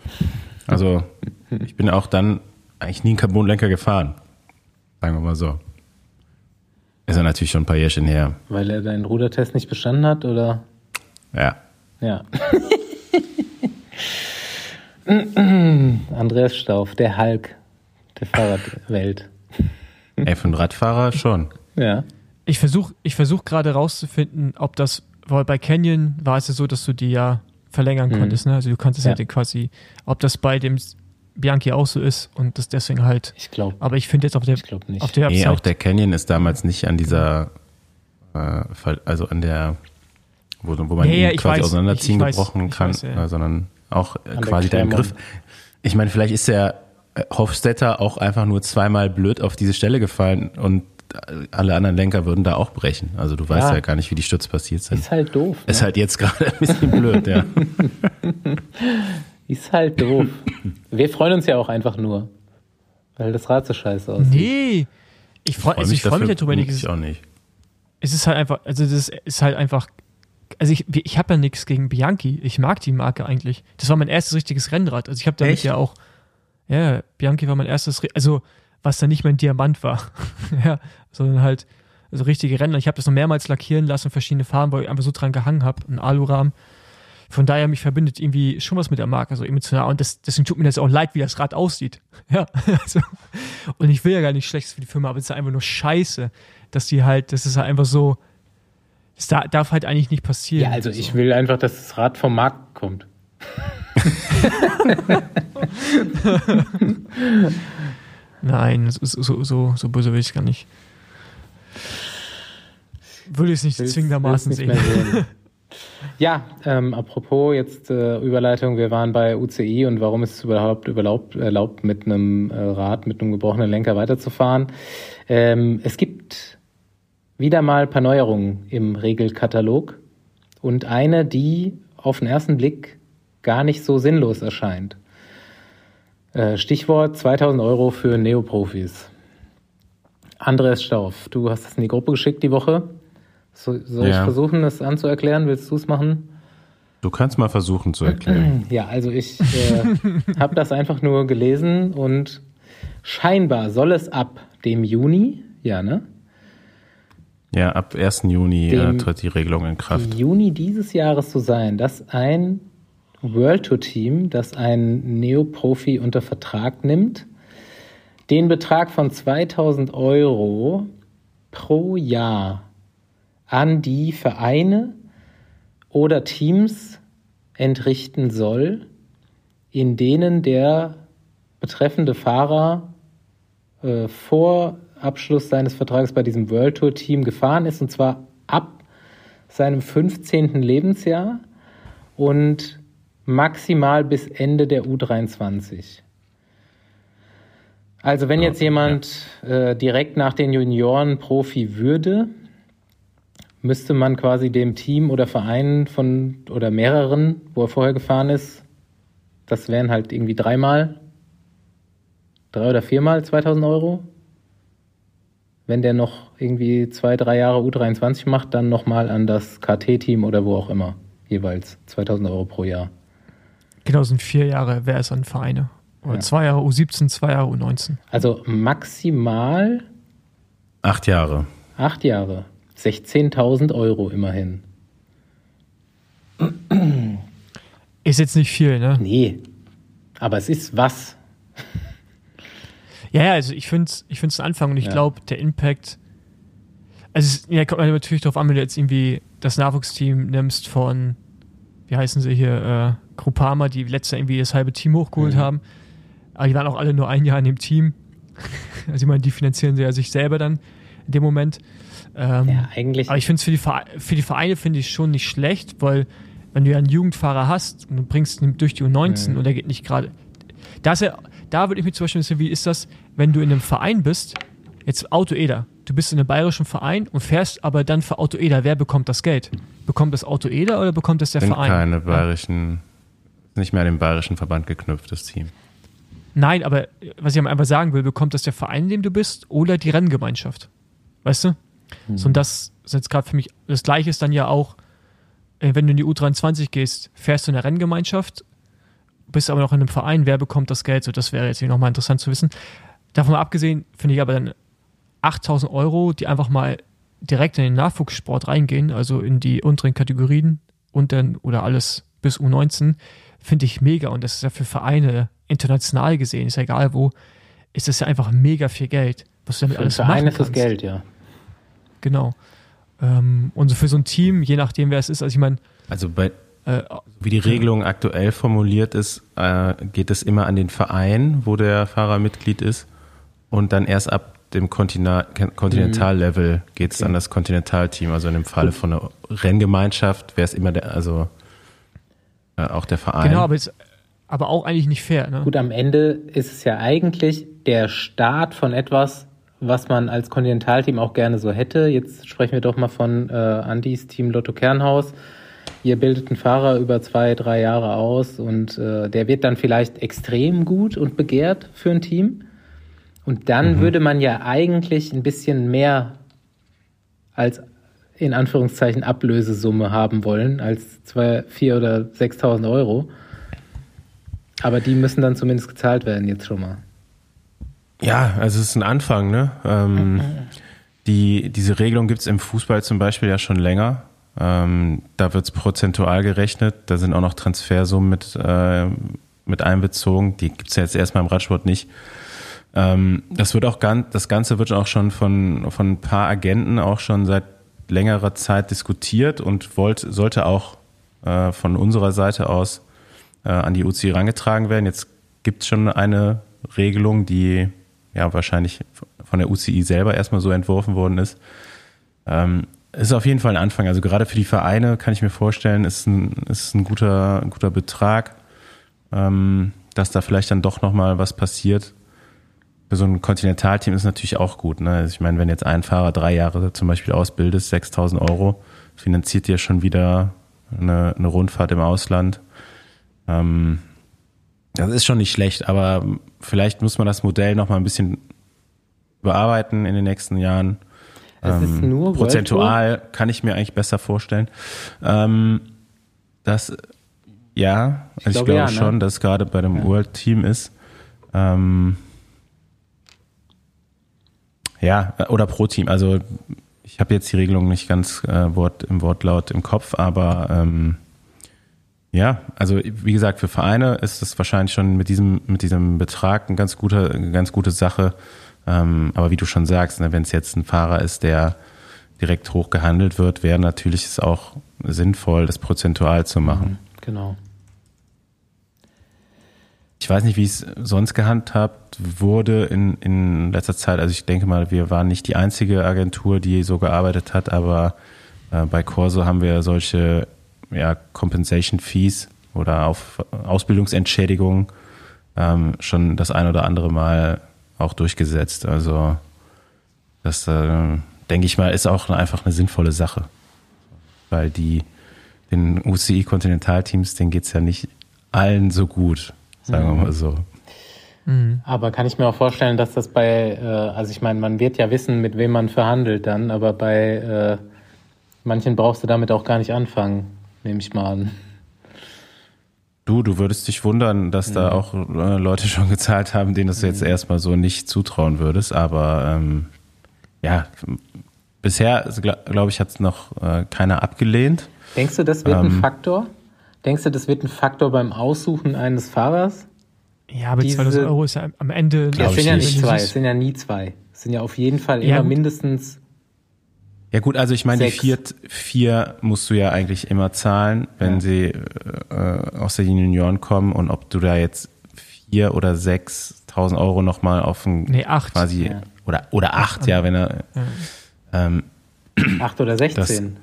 C: Also ich bin auch dann eigentlich nie einen Carbon-Lenker gefahren. Sagen wir mal so. Ist ja natürlich schon ein paar Jährchen her.
A: Weil er deinen Rudertest nicht bestanden hat, oder?
C: Ja.
A: Ja. Andreas Stauf, der Hulk der Fahrradwelt.
C: Ey, für einen Radfahrer schon.
A: Ja.
B: Ich versuche ich versuch gerade rauszufinden, ob das, weil bei Canyon war es ja so, dass du die ja verlängern mhm. konntest, ne? Also du kannst es ja. ja quasi, ob das bei dem Bianchi auch so ist und das deswegen halt.
A: Ich glaube.
B: Aber ich finde jetzt auf der,
A: ich nicht.
B: auf der
C: Nee, auch der Canyon ist damals nicht an dieser, äh, also an der wo, wo man ja, ja, quasi weiß, auseinanderziehen ich, ich gebrochen weiß, kann, weiß, ja. sondern auch An quasi dein Griff. Ich meine, vielleicht ist der äh, Hofstetter auch einfach nur zweimal blöd auf diese Stelle gefallen und alle anderen Lenker würden da auch brechen. Also du weißt ja, ja gar nicht, wie die Stürze passiert sind.
A: Ist halt doof.
C: Ist ne? halt jetzt gerade ein bisschen blöd, ja.
A: ist halt doof. Wir freuen uns ja auch einfach nur, weil das Rad so scheiße aussieht.
B: Nee, ich freue also freu mich darüber
C: nicht. Ich auch nicht.
B: Es ist halt einfach, also das ist halt einfach, also ich, ich habe ja nichts gegen Bianchi. Ich mag die Marke eigentlich. Das war mein erstes richtiges Rennrad. Also ich habe damit Echt? ja auch, ja, Bianchi war mein erstes, also was dann nicht mein Diamant war, ja, sondern halt also richtige Ränder. Ich habe das noch mehrmals lackieren lassen, verschiedene Farben, weil ich einfach so dran gehangen habe, ein Alurahmen. Von daher mich verbindet irgendwie schon was mit der Marke, so emotional. Und das, deswegen tut mir das auch leid, wie das Rad aussieht. Ja, also, und ich will ja gar nicht Schlechtes für die Firma, aber es ist einfach nur scheiße, dass die halt, das ist halt einfach so, das darf halt eigentlich nicht passieren.
A: Ja, also so. ich will einfach, dass das Rad vom Markt kommt.
B: Nein, so, so, so, so böse will ich es gar nicht. Würde ich es nicht zwingendermaßen nicht sehen.
A: ja, ähm, apropos jetzt äh, Überleitung, wir waren bei UCI und warum ist es überhaupt erlaubt, erlaubt mit einem äh, Rad, mit einem gebrochenen Lenker weiterzufahren. Ähm, es gibt wieder mal ein paar Neuerungen im Regelkatalog und eine, die auf den ersten Blick gar nicht so sinnlos erscheint. Äh, Stichwort 2000 Euro für Neoprofis. Andreas Stauf, du hast es in die Gruppe geschickt die Woche. So, soll ja. ich versuchen, das anzuerklären? Willst du es machen?
C: Du kannst mal versuchen zu erklären.
A: Ja, also ich äh, habe das einfach nur gelesen und scheinbar soll es ab dem Juni, ja, ne?
C: Ja, ab 1. Juni äh, tritt die Regelung in Kraft.
A: Juni dieses Jahres so sein, dass ein World Tour Team, das einen Neoprofi unter Vertrag nimmt, den Betrag von 2000 Euro pro Jahr an die Vereine oder Teams entrichten soll, in denen der betreffende Fahrer äh, vor Abschluss seines Vertrages bei diesem World Tour Team gefahren ist, und zwar ab seinem 15. Lebensjahr und maximal bis Ende der U23. Also wenn jetzt jemand äh, direkt nach den Junioren Profi würde, müsste man quasi dem Team oder Verein von oder mehreren, wo er vorher gefahren ist, das wären halt irgendwie dreimal, drei oder viermal 2000 Euro. Wenn der noch irgendwie zwei, drei Jahre U23 macht, dann nochmal an das KT-Team oder wo auch immer, jeweils 2000 Euro pro Jahr.
B: Genau, sind vier Jahre, wer ist an Vereine? Oder ja. zwei Jahre U17, zwei Jahre U19.
A: Also maximal
C: acht Jahre.
A: Acht Jahre. 16.000 Euro immerhin.
B: Ist jetzt nicht viel, ne?
A: Nee. Aber es ist was.
B: Ja, ja, also ich finde es ich find's ein Anfang und ich ja. glaube, der Impact. Also, es, ja, kommt natürlich darauf an, wenn du jetzt irgendwie das Nachwuchsteam nimmst von, wie heißen sie hier, Groupama, die letzte irgendwie das halbe Team hochgeholt mhm. haben. Aber die waren auch alle nur ein Jahr in dem Team. also ich meine, die finanzieren sie ja sich selber dann in dem Moment. Ähm, ja, eigentlich. Aber ich finde es für die, für die Vereine finde ich schon nicht schlecht, weil wenn du ja einen Jugendfahrer hast und du bringst ihn durch die U19 mhm. und der geht nicht gerade. Da, ja, da würde ich mich zum Beispiel wissen, wie ist das, wenn du in einem Verein bist, jetzt Auto Eder, du bist in einem bayerischen Verein und fährst aber dann für Auto Eder, wer bekommt das Geld? Bekommt das Auto Eder oder bekommt das der Sind Verein?
C: keine bayerischen, nicht mehr an den bayerischen Verband geknüpft, das Team.
B: Nein, aber was ich einfach sagen will, bekommt das der Verein, in dem du bist, oder die Renngemeinschaft? Weißt du? Mhm. So, und das ist jetzt gerade für mich, das gleiche ist dann ja auch, äh, wenn du in die U23 gehst, fährst du in der Renngemeinschaft, bist aber noch in einem Verein, wer bekommt das Geld? So, das wäre jetzt nochmal interessant zu wissen. Davon mal abgesehen, finde ich aber dann 8000 Euro, die einfach mal direkt in den Nachwuchssport reingehen, also in die unteren Kategorien und dann oder alles bis U19, finde ich mega. Und das ist ja für Vereine international gesehen, ist ja egal wo, ist das ja einfach mega viel Geld, was du damit für alles Verein ist
A: das Geld, ja.
B: Genau. Ähm, und so für so ein Team, je nachdem, wer es ist, also ich meine.
C: Also bei, äh, wie die Regelung aktuell formuliert ist, äh, geht es immer an den Verein, wo der Fahrer Mitglied ist und dann erst ab dem Kontinentallevel geht es okay. an das Kontinentalteam. Also in dem Falle von einer Renngemeinschaft wäre es immer der, also äh, auch der Verein.
B: Genau, aber, ist, aber auch eigentlich nicht fair. Ne?
A: Gut, am Ende ist es ja eigentlich der Start von etwas, was man als Kontinentalteam auch gerne so hätte. Jetzt sprechen wir doch mal von äh, Andis Team Lotto Kernhaus. Ihr bildet einen Fahrer über zwei, drei Jahre aus und äh, der wird dann vielleicht extrem gut und begehrt für ein Team. Und dann mhm. würde man ja eigentlich ein bisschen mehr als in Anführungszeichen Ablösesumme haben wollen, als zwei, vier oder 6.000 Euro. Aber die müssen dann zumindest gezahlt werden jetzt schon mal.
C: Ja, also es ist ein Anfang, ne? Ähm, die, diese Regelung gibt es im Fußball zum Beispiel ja schon länger. Ähm, da wird es prozentual gerechnet. Da sind auch noch Transfersummen mit, äh, mit einbezogen. Die gibt es ja jetzt erstmal im Radsport nicht. Ähm, das wird auch ganz, das Ganze wird auch schon von, von ein paar Agenten auch schon seit längerer Zeit diskutiert und wollte, sollte auch äh, von unserer Seite aus äh, an die UCI herangetragen werden. Jetzt gibt es schon eine Regelung, die ja wahrscheinlich von der UCI selber erstmal so entworfen worden ist. Ähm, ist auf jeden Fall ein Anfang. Also gerade für die Vereine kann ich mir vorstellen, ist ein, ist ein guter, ein guter Betrag, ähm, dass da vielleicht dann doch nochmal was passiert. Für so ein Kontinentalteam ist natürlich auch gut. Ne? Also ich meine, wenn jetzt ein Fahrer drei Jahre zum Beispiel ausbildet, 6000 Euro, finanziert ja schon wieder eine, eine Rundfahrt im Ausland. Ähm, das ist schon nicht schlecht, aber vielleicht muss man das Modell nochmal ein bisschen überarbeiten in den nächsten Jahren es ist ähm, nur prozentual kann ich mir eigentlich besser vorstellen. Ähm, dass ja, ich, also ich glaube, ja, ne? schon, dass gerade bei dem ja. World Team ist. Ähm, ja, oder pro Team. Also ich habe jetzt die Regelung nicht ganz äh, Wort, im Wortlaut im Kopf, aber ähm, ja, also wie gesagt, für Vereine ist es wahrscheinlich schon mit diesem, mit diesem Betrag eine ganz gute, eine ganz gute Sache. Ähm, aber wie du schon sagst, ne, wenn es jetzt ein Fahrer ist, der direkt hoch gehandelt wird, wäre natürlich es auch sinnvoll, das prozentual zu machen. Mhm,
A: genau.
C: Ich weiß nicht, wie es sonst gehandhabt wurde in, in letzter Zeit. Also ich denke mal, wir waren nicht die einzige Agentur, die so gearbeitet hat, aber äh, bei Corso haben wir solche ja, Compensation Fees oder auf Ausbildungsentschädigungen ähm, schon das ein oder andere Mal auch durchgesetzt. Also das, äh, denke ich mal, ist auch einfach eine sinnvolle Sache. Weil die, den UCI-Kontinentalteams, denen geht es ja nicht allen so gut, sagen wir mal so.
A: Mhm. Aber kann ich mir auch vorstellen, dass das bei, äh, also ich meine, man wird ja wissen, mit wem man verhandelt dann, aber bei äh, manchen brauchst du damit auch gar nicht anfangen, nehme ich mal an.
C: Du, du würdest dich wundern, dass mhm. da auch äh, Leute schon gezahlt haben, denen das mhm. jetzt erstmal so nicht zutrauen würdest. Aber ähm, ja, bisher, glaube ich, hat es noch äh, keiner abgelehnt.
A: Denkst du, das wird ähm, ein Faktor? Denkst du, das wird ein Faktor beim Aussuchen eines Fahrers?
B: Ja, aber Diese, 2000 Euro ist ja am Ende.
A: Ja, es sind ja nicht zwei, es sind ja nie zwei. Es sind ja auf jeden Fall immer ja, mindestens
C: ja gut, also ich meine, die vier, vier musst du ja eigentlich immer zahlen, wenn ja. sie äh, aus der Junioren kommen und ob du da jetzt vier oder sechstausend Euro nochmal auf ein
B: nee, acht.
C: quasi ja. oder oder acht, acht ja, wenn er ja.
A: Ähm, acht oder sechzehn.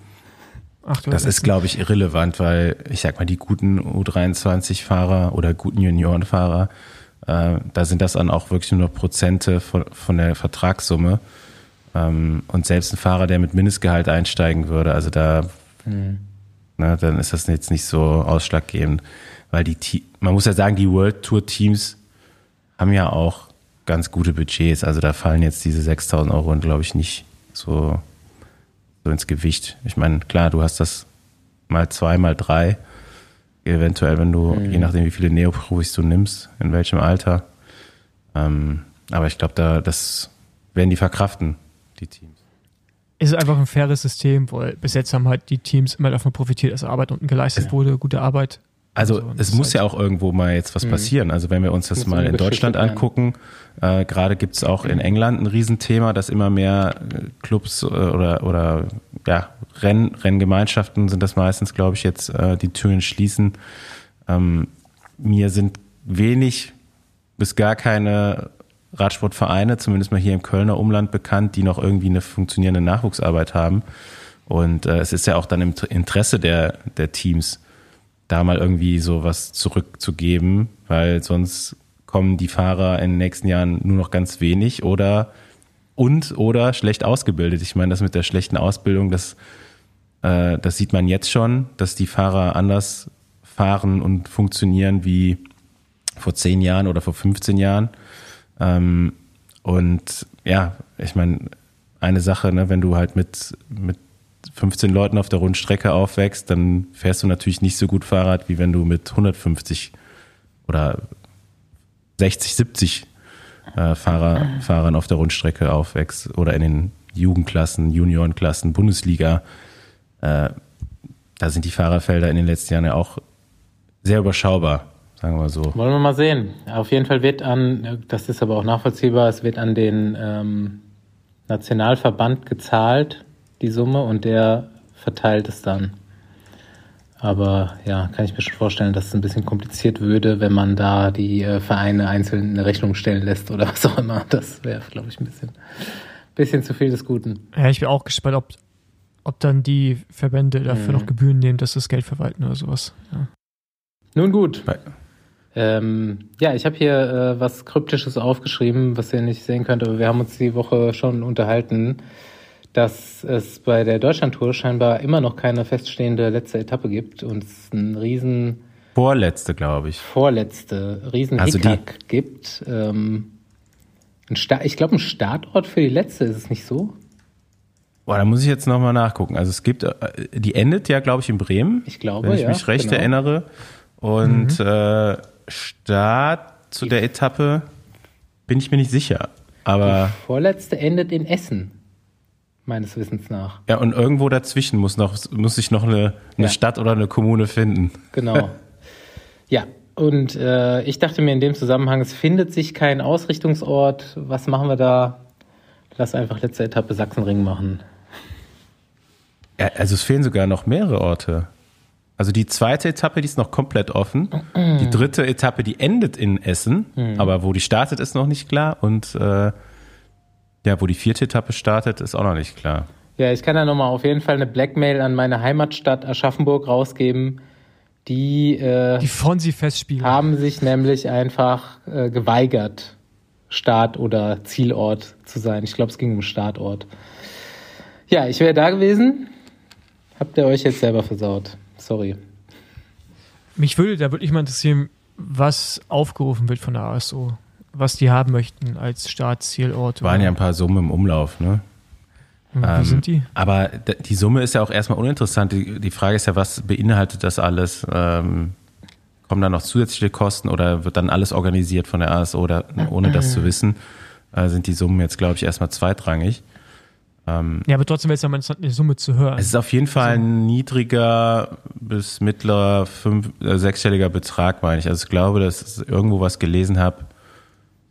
C: Das, das ist, glaube ich, irrelevant, weil ich sag mal, die guten U23-Fahrer oder guten Juniorenfahrer, äh, da sind das dann auch wirklich nur noch Prozente von, von der Vertragssumme. Ähm, und selbst ein Fahrer, der mit Mindestgehalt einsteigen würde, also da, mhm. na, dann ist das jetzt nicht so ausschlaggebend. Weil die, man muss ja sagen, die World Tour Teams haben ja auch ganz gute Budgets. Also da fallen jetzt diese 6000 Euro, glaube ich, nicht so, so ins Gewicht. Ich meine, klar, du hast das mal zwei, mal drei. Eventuell, wenn du, mhm. je nachdem, wie viele Neoprofis du nimmst, in welchem Alter. Ähm, aber ich glaube, da, das werden die verkraften die Teams.
B: Es ist einfach ein faires System, weil bis jetzt haben halt die Teams immer davon profitiert, dass Arbeit unten geleistet ja. wurde, gute Arbeit.
C: Also so. es muss halt ja auch irgendwo mal jetzt was mhm. passieren. Also wenn wir uns das mal in Deutschland angucken, äh, gerade gibt es auch in mhm. England ein Riesenthema, dass immer mehr äh, Clubs äh, oder, oder ja, Renn, Renngemeinschaften sind das meistens, glaube ich, jetzt äh, die Türen schließen. Ähm, mir sind wenig bis gar keine Radsportvereine, zumindest mal hier im Kölner Umland bekannt, die noch irgendwie eine funktionierende Nachwuchsarbeit haben. Und äh, es ist ja auch dann im Interesse der, der Teams, da mal irgendwie so was zurückzugeben, weil sonst kommen die Fahrer in den nächsten Jahren nur noch ganz wenig oder und oder schlecht ausgebildet. Ich meine, das mit der schlechten Ausbildung, das, äh, das sieht man jetzt schon, dass die Fahrer anders fahren und funktionieren wie vor zehn Jahren oder vor 15 Jahren. Ähm, und ja, ich meine, eine Sache, ne, wenn du halt mit, mit 15 Leuten auf der Rundstrecke aufwächst, dann fährst du natürlich nicht so gut Fahrrad, wie wenn du mit 150 oder 60, 70 äh, Fahrer, Fahrern auf der Rundstrecke aufwächst oder in den Jugendklassen, Juniorenklassen, Bundesliga. Äh, da sind die Fahrerfelder in den letzten Jahren ja auch sehr überschaubar, sagen wir so.
A: Wollen wir mal sehen. Auf jeden Fall wird an, das ist aber auch nachvollziehbar, es wird an den ähm, Nationalverband gezahlt die Summe und der verteilt es dann. Aber ja, kann ich mir schon vorstellen, dass es ein bisschen kompliziert würde, wenn man da die äh, Vereine einzeln eine Rechnung stellen lässt oder was auch immer. Das wäre, glaube ich, ein bisschen, bisschen zu viel des Guten.
B: Ja, ich bin auch gespannt, ob, ob dann die Verbände dafür mhm. noch Gebühren nehmen, dass das Geld verwalten oder sowas. Ja.
A: Nun gut. Ähm, ja, ich habe hier äh, was Kryptisches aufgeschrieben, was ihr nicht sehen könnt, aber wir haben uns die Woche schon unterhalten dass es bei der Deutschlandtour scheinbar immer noch keine feststehende letzte Etappe gibt und es ein riesen
C: Vorletzte, glaube ich.
A: Vorletzte, riesen also Hickhack gibt. Ähm, ich glaube, ein Startort für die letzte ist es nicht so?
C: Boah, da muss ich jetzt nochmal nachgucken. Also es gibt, äh, die endet ja, glaube ich, in Bremen.
A: Ich glaube,
C: Wenn ich
A: ja,
C: mich recht genau. erinnere. Und mhm. äh, Start zu der Etappe bin ich mir nicht sicher. Aber
A: die vorletzte endet in Essen meines Wissens nach.
C: Ja, und irgendwo dazwischen muss noch muss sich noch eine, eine ja. Stadt oder eine Kommune finden.
A: Genau. ja, und äh, ich dachte mir in dem Zusammenhang, es findet sich kein Ausrichtungsort. Was machen wir da? Lass einfach letzte Etappe Sachsenring machen.
C: Ja, also es fehlen sogar noch mehrere Orte. Also die zweite Etappe, die ist noch komplett offen. Die dritte Etappe, die endet in Essen, mhm. aber wo die startet, ist noch nicht klar. Und äh, ja, wo die vierte Etappe startet, ist auch noch nicht klar.
A: Ja, ich kann da nochmal auf jeden Fall eine Blackmail an meine Heimatstadt Aschaffenburg rausgeben. Die, äh,
B: die Fonsi-Festspiele
A: haben sich nämlich einfach äh, geweigert, Start- oder Zielort zu sein. Ich glaube, es ging um Startort. Ja, ich wäre da gewesen. Habt ihr euch jetzt selber versaut. Sorry.
B: Mich würde da wirklich mal interessieren, was aufgerufen wird von der ASO was die haben möchten als Startzielort.
C: Waren ja ein paar Summen im Umlauf, ne?
B: Wie ähm, sind die?
C: Aber die Summe ist ja auch erstmal uninteressant. Die, die Frage ist ja, was beinhaltet das alles? Ähm, kommen da noch zusätzliche Kosten oder wird dann alles organisiert von der ASO oder ohne das zu wissen? Äh, sind die Summen jetzt, glaube ich, erstmal zweitrangig.
B: Ähm, ja, aber trotzdem wäre es ja mal interessant, eine Summe zu hören.
C: Es ist auf jeden Fall ein niedriger bis mittlerer fünf, äh, sechsstelliger Betrag, meine ich. Also ich glaube, dass ich irgendwo was gelesen habe,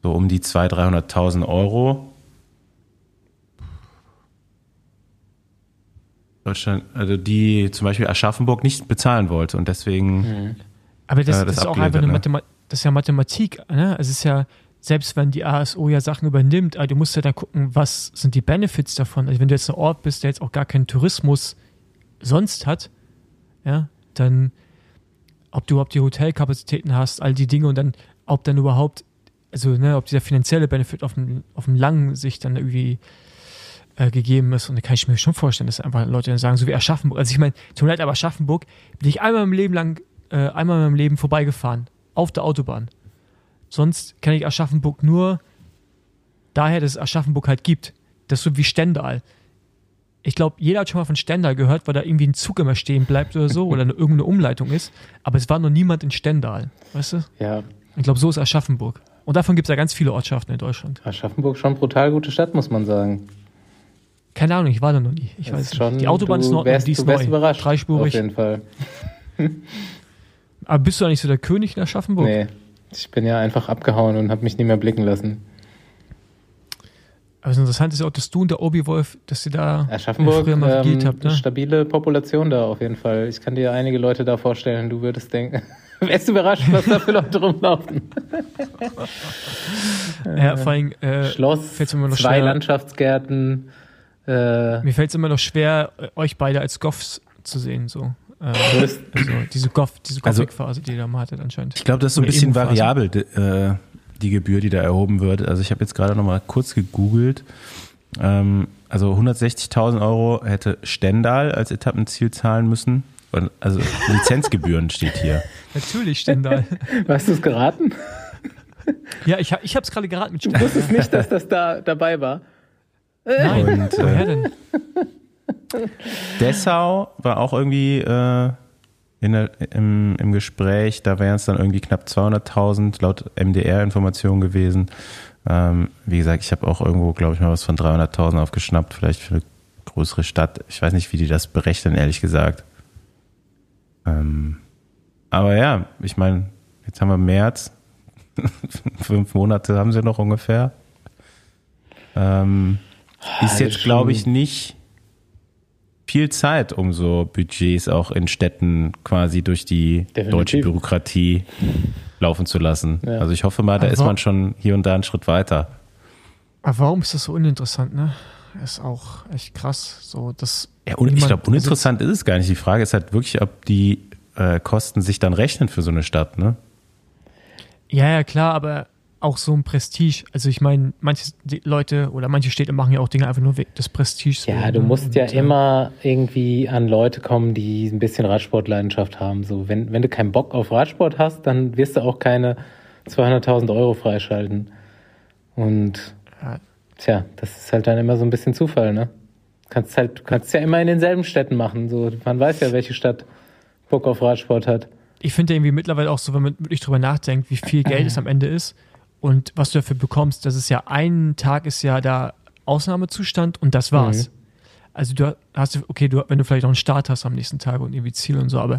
C: so um die 200.000, 300.000 Euro. Deutschland, also die zum Beispiel Aschaffenburg nicht bezahlen wollte und deswegen.
B: Aber das, äh, das, das ist auch einfach eine ne? Mathematik, das ist ja Mathematik, ne? Es ist ja, selbst wenn die ASO ja Sachen übernimmt, also du musst ja dann gucken, was sind die Benefits davon. Also wenn du jetzt ein Ort bist, der jetzt auch gar keinen Tourismus sonst hat, ja, dann ob du überhaupt die Hotelkapazitäten hast, all die Dinge und dann, ob dann überhaupt also ne, ob dieser finanzielle Benefit auf, dem, auf dem langen Sicht dann irgendwie äh, gegeben ist. Und da kann ich mir schon vorstellen, dass einfach Leute dann sagen, so wie Aschaffenburg. Also ich meine, tut mir leid, aber Aschaffenburg bin ich einmal im Leben lang, äh, einmal in meinem Leben vorbeigefahren. Auf der Autobahn. Sonst kenne ich Aschaffenburg nur daher, dass es Aschaffenburg halt gibt. Das ist so wie Stendal. Ich glaube, jeder hat schon mal von Stendal gehört, weil da irgendwie ein Zug immer stehen bleibt oder so oder eine, irgendeine Umleitung ist. Aber es war noch niemand in Stendal. Weißt du?
A: Ja.
B: Ich glaube, so ist Aschaffenburg. Und davon gibt es ja ganz viele Ortschaften in Deutschland.
A: Aschaffenburg schon brutal gute Stadt, muss man sagen.
B: Keine Ahnung, ich war da noch nie. Ich weiß
A: schon,
B: nicht. Die Autobahn ist noch
A: wärst,
B: die ist
A: neu. überrascht.
B: Dreispurig.
A: Auf jeden Fall.
B: Aber bist du eigentlich so der König in Aschaffenburg?
A: Nee, ich bin ja einfach abgehauen und habe mich nicht mehr blicken lassen.
B: Aber es interessant ist auch, dass du und der Obi-Wolf, dass ihr da
A: Aschaffenburg, früher mal ähm, habt. Ne? Stabile Population da auf jeden Fall. Ich kann dir einige Leute da vorstellen, du würdest denken, Wärst du überrascht, was da für Leute rumlaufen?
B: ja, vor allem äh,
A: Schloss, zwei schwer. Landschaftsgärten.
B: Äh, mir fällt es immer noch schwer, euch beide als Goffs zu sehen. So. Äh, also diese Goff, diese also Gothic-Phase, die ihr da mal hattet anscheinend.
C: Ich glaube, das ist so ein bisschen variabel, äh, die Gebühr, die da erhoben wird. Also ich habe jetzt gerade noch mal kurz gegoogelt. Ähm, also 160.000 Euro hätte Stendal als Etappenziel zahlen müssen. Also Lizenzgebühren steht hier.
B: Natürlich Stendal.
A: Hast du es geraten?
B: Ja, ich, ich habe es gerade geraten mit
A: Stendal. Du wusstest nicht, dass das da dabei war.
B: Nein, Und, äh, woher denn?
C: Dessau war auch irgendwie äh, der, im, im Gespräch, da wären es dann irgendwie knapp 200.000 laut MDR-Informationen gewesen. Ähm, wie gesagt, ich habe auch irgendwo, glaube ich, mal was von 300.000 aufgeschnappt, vielleicht für eine größere Stadt. Ich weiß nicht, wie die das berechnen, ehrlich gesagt. Ähm, aber ja, ich meine, jetzt haben wir März. Fünf Monate haben sie noch ungefähr. Ähm, ist jetzt, glaube ich, nicht viel Zeit, um so Budgets auch in Städten quasi durch die Definitiv. deutsche Bürokratie laufen zu lassen. Ja. Also ich hoffe mal, da Aber ist man schon hier und da einen Schritt weiter.
B: Aber warum ist das so uninteressant, ne? Ist auch echt krass. So, dass
C: ja, und ich glaube, uninteressant ist es gar nicht. Die Frage ist halt wirklich, ob die äh, Kosten sich dann rechnen für so eine Stadt, ne?
B: Ja, ja, klar, aber auch so ein Prestige. Also ich meine, manche Leute oder manche Städte machen ja auch Dinge einfach nur wegen des Prestiges.
A: Ja, du musst ja und, äh, immer irgendwie an Leute kommen, die ein bisschen Radsportleidenschaft haben. So, wenn, wenn du keinen Bock auf Radsport hast, dann wirst du auch keine 200.000 Euro freischalten. Und ja. Tja, das ist halt dann immer so ein bisschen Zufall, ne? Kannst halt, kannst ja immer in denselben Städten machen. So, man weiß ja, welche Stadt Bock auf Radsport hat.
B: Ich finde irgendwie mittlerweile auch so, wenn man wirklich drüber nachdenkt, wie viel Geld es am Ende ist und was du dafür bekommst, das ist ja ein Tag ist ja da Ausnahmezustand und das war's. Mhm. Also du hast, okay, du, wenn du vielleicht noch einen Start hast am nächsten Tag und irgendwie Ziel und so, aber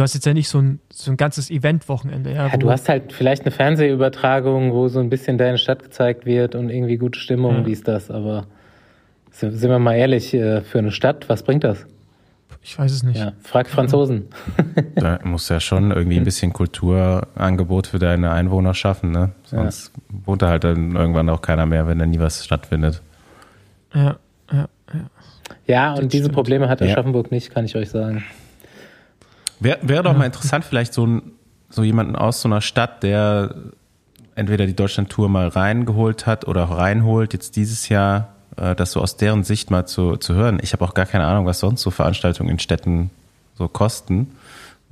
B: du hast jetzt ja nicht so ein, so ein ganzes Event-Wochenende. Ja,
A: ja du hast halt vielleicht eine Fernsehübertragung, wo so ein bisschen deine Stadt gezeigt wird und irgendwie gute Stimmung, ja. wie ist das, aber sind wir mal ehrlich, äh, für eine Stadt, was bringt das?
B: Ich weiß es nicht.
A: Ja, frag Franzosen.
C: Da musst ja schon irgendwie ein bisschen Kulturangebot für deine Einwohner schaffen, ne? Sonst ja. wohnt da halt dann irgendwann auch keiner mehr, wenn da nie was stattfindet.
B: Ja, ja,
A: ja. Ja, und das diese stimmt. Probleme hat Aschaffenburg ja. nicht, kann ich euch sagen.
C: Wäre wär doch mal interessant, vielleicht so, ein, so jemanden aus so einer Stadt, der entweder die Deutschland-Tour mal reingeholt hat oder auch reinholt, jetzt dieses Jahr äh, das so aus deren Sicht mal zu, zu hören. Ich habe auch gar keine Ahnung, was sonst so Veranstaltungen in Städten so kosten.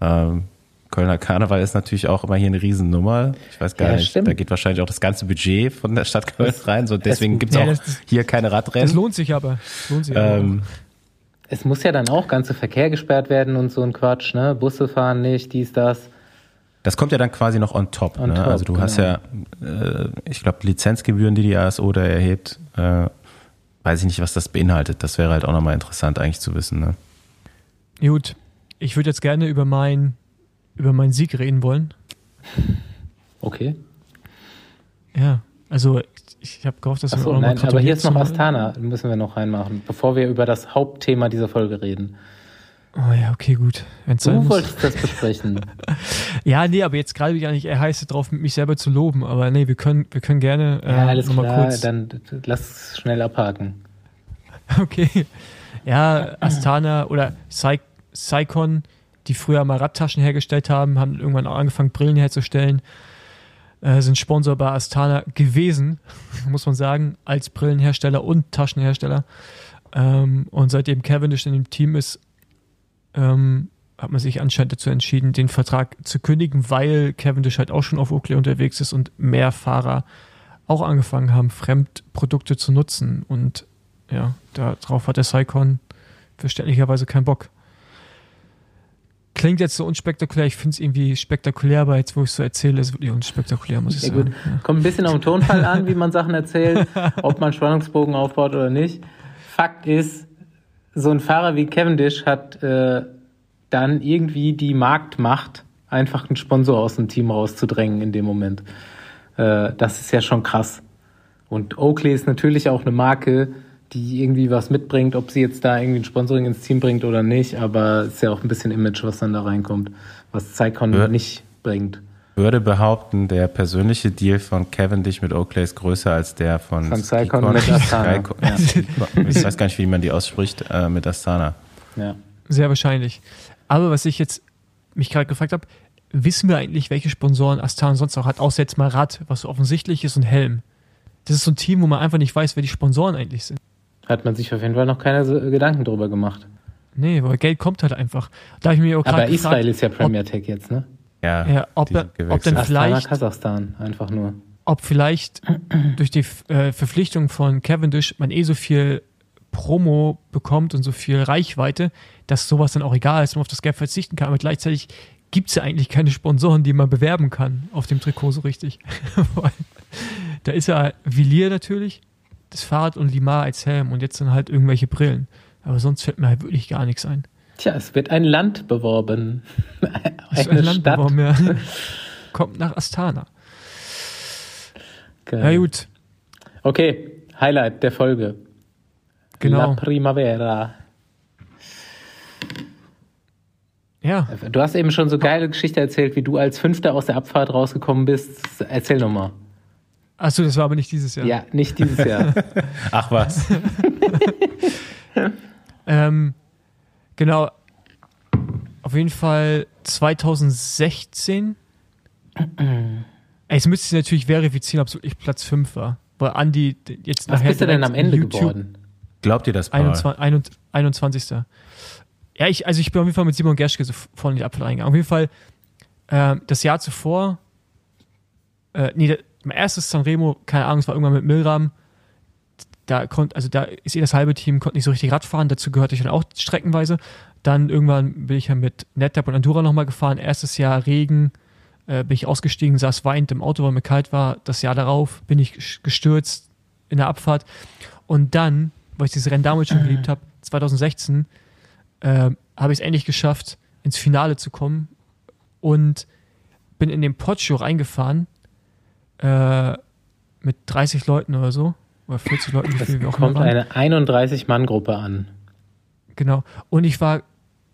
C: Ähm, Kölner Karneval ist natürlich auch immer hier eine Riesennummer. Ich weiß gar ja, nicht, stimmt. da geht wahrscheinlich auch das ganze Budget von der Stadt Köln rein. So deswegen gibt es ja, auch hier keine Radrennen.
B: Das lohnt sich aber. Das lohnt sich
A: ähm, es muss ja dann auch ganze Verkehr gesperrt werden und so ein Quatsch, ne? Busse fahren nicht, dies, das.
C: Das kommt ja dann quasi noch on top. On ne? top also du genau. hast ja, äh, ich glaube, Lizenzgebühren, die die ASO da erhebt, äh, weiß ich nicht, was das beinhaltet. Das wäre halt auch nochmal interessant eigentlich zu wissen. Ne?
B: Gut, ich würde jetzt gerne über, mein, über meinen Sieg reden wollen.
A: Okay.
B: Ja, also ich, habe gehofft, dass
A: Achso, wir auch nein, aber hier ist noch Astana, müssen wir noch reinmachen, bevor wir über das Hauptthema dieser Folge reden.
B: Oh ja, okay, gut.
A: Wenn's du wolltest das besprechen.
B: ja, nee, aber jetzt gerade bin ich eigentlich eher heiß drauf, mich selber zu loben. Aber nee, wir können, wir können gerne
A: äh, ja, alles klar, kurz. Dann lass es schnell abhaken.
B: Okay. Ja, Astana oder Saikon, die früher mal Radtaschen hergestellt haben, haben irgendwann auch angefangen, Brillen herzustellen. Äh, sind Sponsor bei Astana gewesen, muss man sagen, als Brillenhersteller und Taschenhersteller. Ähm, und seitdem Cavendish in dem Team ist, ähm, hat man sich anscheinend dazu entschieden, den Vertrag zu kündigen, weil Cavendish halt auch schon auf Oakley unterwegs ist und mehr Fahrer auch angefangen haben, Fremdprodukte zu nutzen. Und ja, darauf hat der Saikon verständlicherweise keinen Bock. Klingt jetzt so unspektakulär, ich finde es irgendwie spektakulär, aber jetzt, wo ich es so erzähle, ist es wirklich unspektakulär, muss ich ja, sagen.
A: Ja. Kommt ein bisschen auf den Tonfall an, wie man Sachen erzählt, ob man Spannungsbogen aufbaut oder nicht. Fakt ist, so ein Fahrer wie Cavendish hat äh, dann irgendwie die Marktmacht, einfach einen Sponsor aus dem Team rauszudrängen in dem Moment. Äh, das ist ja schon krass. Und Oakley ist natürlich auch eine Marke, die irgendwie was mitbringt, ob sie jetzt da irgendwie ein Sponsoring ins Team bringt oder nicht, aber es ist ja auch ein bisschen Image, was dann da reinkommt. was Saikon Hör, nicht bringt.
C: Würde behaupten, der persönliche Deal von Cavendish mit Oakley ist größer als der von,
A: von Saikon mit Astana. Ja.
C: Ich weiß gar nicht, wie man die ausspricht, äh, mit Astana.
B: Ja. Sehr wahrscheinlich. Aber was ich jetzt mich gerade gefragt habe, wissen wir eigentlich, welche Sponsoren Astana sonst noch hat, außer jetzt mal Rad, was so offensichtlich ist und Helm. Das ist so ein Team, wo man einfach nicht weiß, wer die Sponsoren eigentlich sind.
A: Hat man sich auf jeden Fall noch keine Gedanken drüber gemacht.
B: Nee, weil Geld kommt halt einfach. Da ich mir auch
A: Aber Israel gefragt, ist ja Premier Tech jetzt, ne?
B: Ja, ja ob, ob dann vielleicht.
A: Kasachstan, einfach nur.
B: Ob vielleicht durch die äh, Verpflichtung von Cavendish man eh so viel Promo bekommt und so viel Reichweite, dass sowas dann auch egal ist, man auf das Geld verzichten kann. Aber gleichzeitig gibt es ja eigentlich keine Sponsoren, die man bewerben kann auf dem Trikot so richtig. da ist ja Villiers natürlich, das Fahrrad und Limar als Helm und jetzt dann halt irgendwelche Brillen. Aber sonst fällt mir halt wirklich gar nichts ein.
A: Tja, es wird ein Land beworben.
B: Eine ein Land Stadt. beworben, ja. Kommt nach Astana.
A: Geil. Na gut. Okay, Highlight der Folge.
B: Genau.
A: La Primavera.
B: Ja.
A: Du hast eben schon so geile Geschichte erzählt, wie du als Fünfter aus der Abfahrt rausgekommen bist. Erzähl nochmal.
B: Achso, das war aber nicht dieses Jahr.
A: Ja, nicht dieses Jahr.
C: Ach was.
B: ähm, genau. Auf jeden Fall 2016. Jetzt müsste ich natürlich verifizieren, ob es wirklich Platz 5 war. Weil Andi jetzt
A: Was bist du denn am Ende YouTube geworden?
C: Glaubt ihr das, Paul?
B: 21, 21. Ja, ich, also ich bin auf jeden Fall mit Simon Gerschke so vorne in die Apfel reingegangen. Auf jeden Fall äh, das Jahr zuvor, äh, nee, mein erstes Sanremo, keine Ahnung, es war irgendwann mit Milram. Da konnte, also da ist eh das halbe Team, konnte nicht so richtig Radfahren, dazu gehörte ich dann auch streckenweise. Dann irgendwann bin ich ja mit NetApp und Andura nochmal gefahren. Erstes Jahr Regen, äh, bin ich ausgestiegen, saß weint im Auto, weil mir kalt war. Das Jahr darauf bin ich gestürzt in der Abfahrt. Und dann, weil ich dieses Rennen damals schon geliebt habe, 2016, äh, habe ich es endlich geschafft, ins Finale zu kommen und bin in den Podshow reingefahren äh, mit 30 Leuten oder so. Oder 40 Leuten,
A: wie viel wir auch kommt eine 31-Mann-Gruppe an.
B: Genau. Und ich war,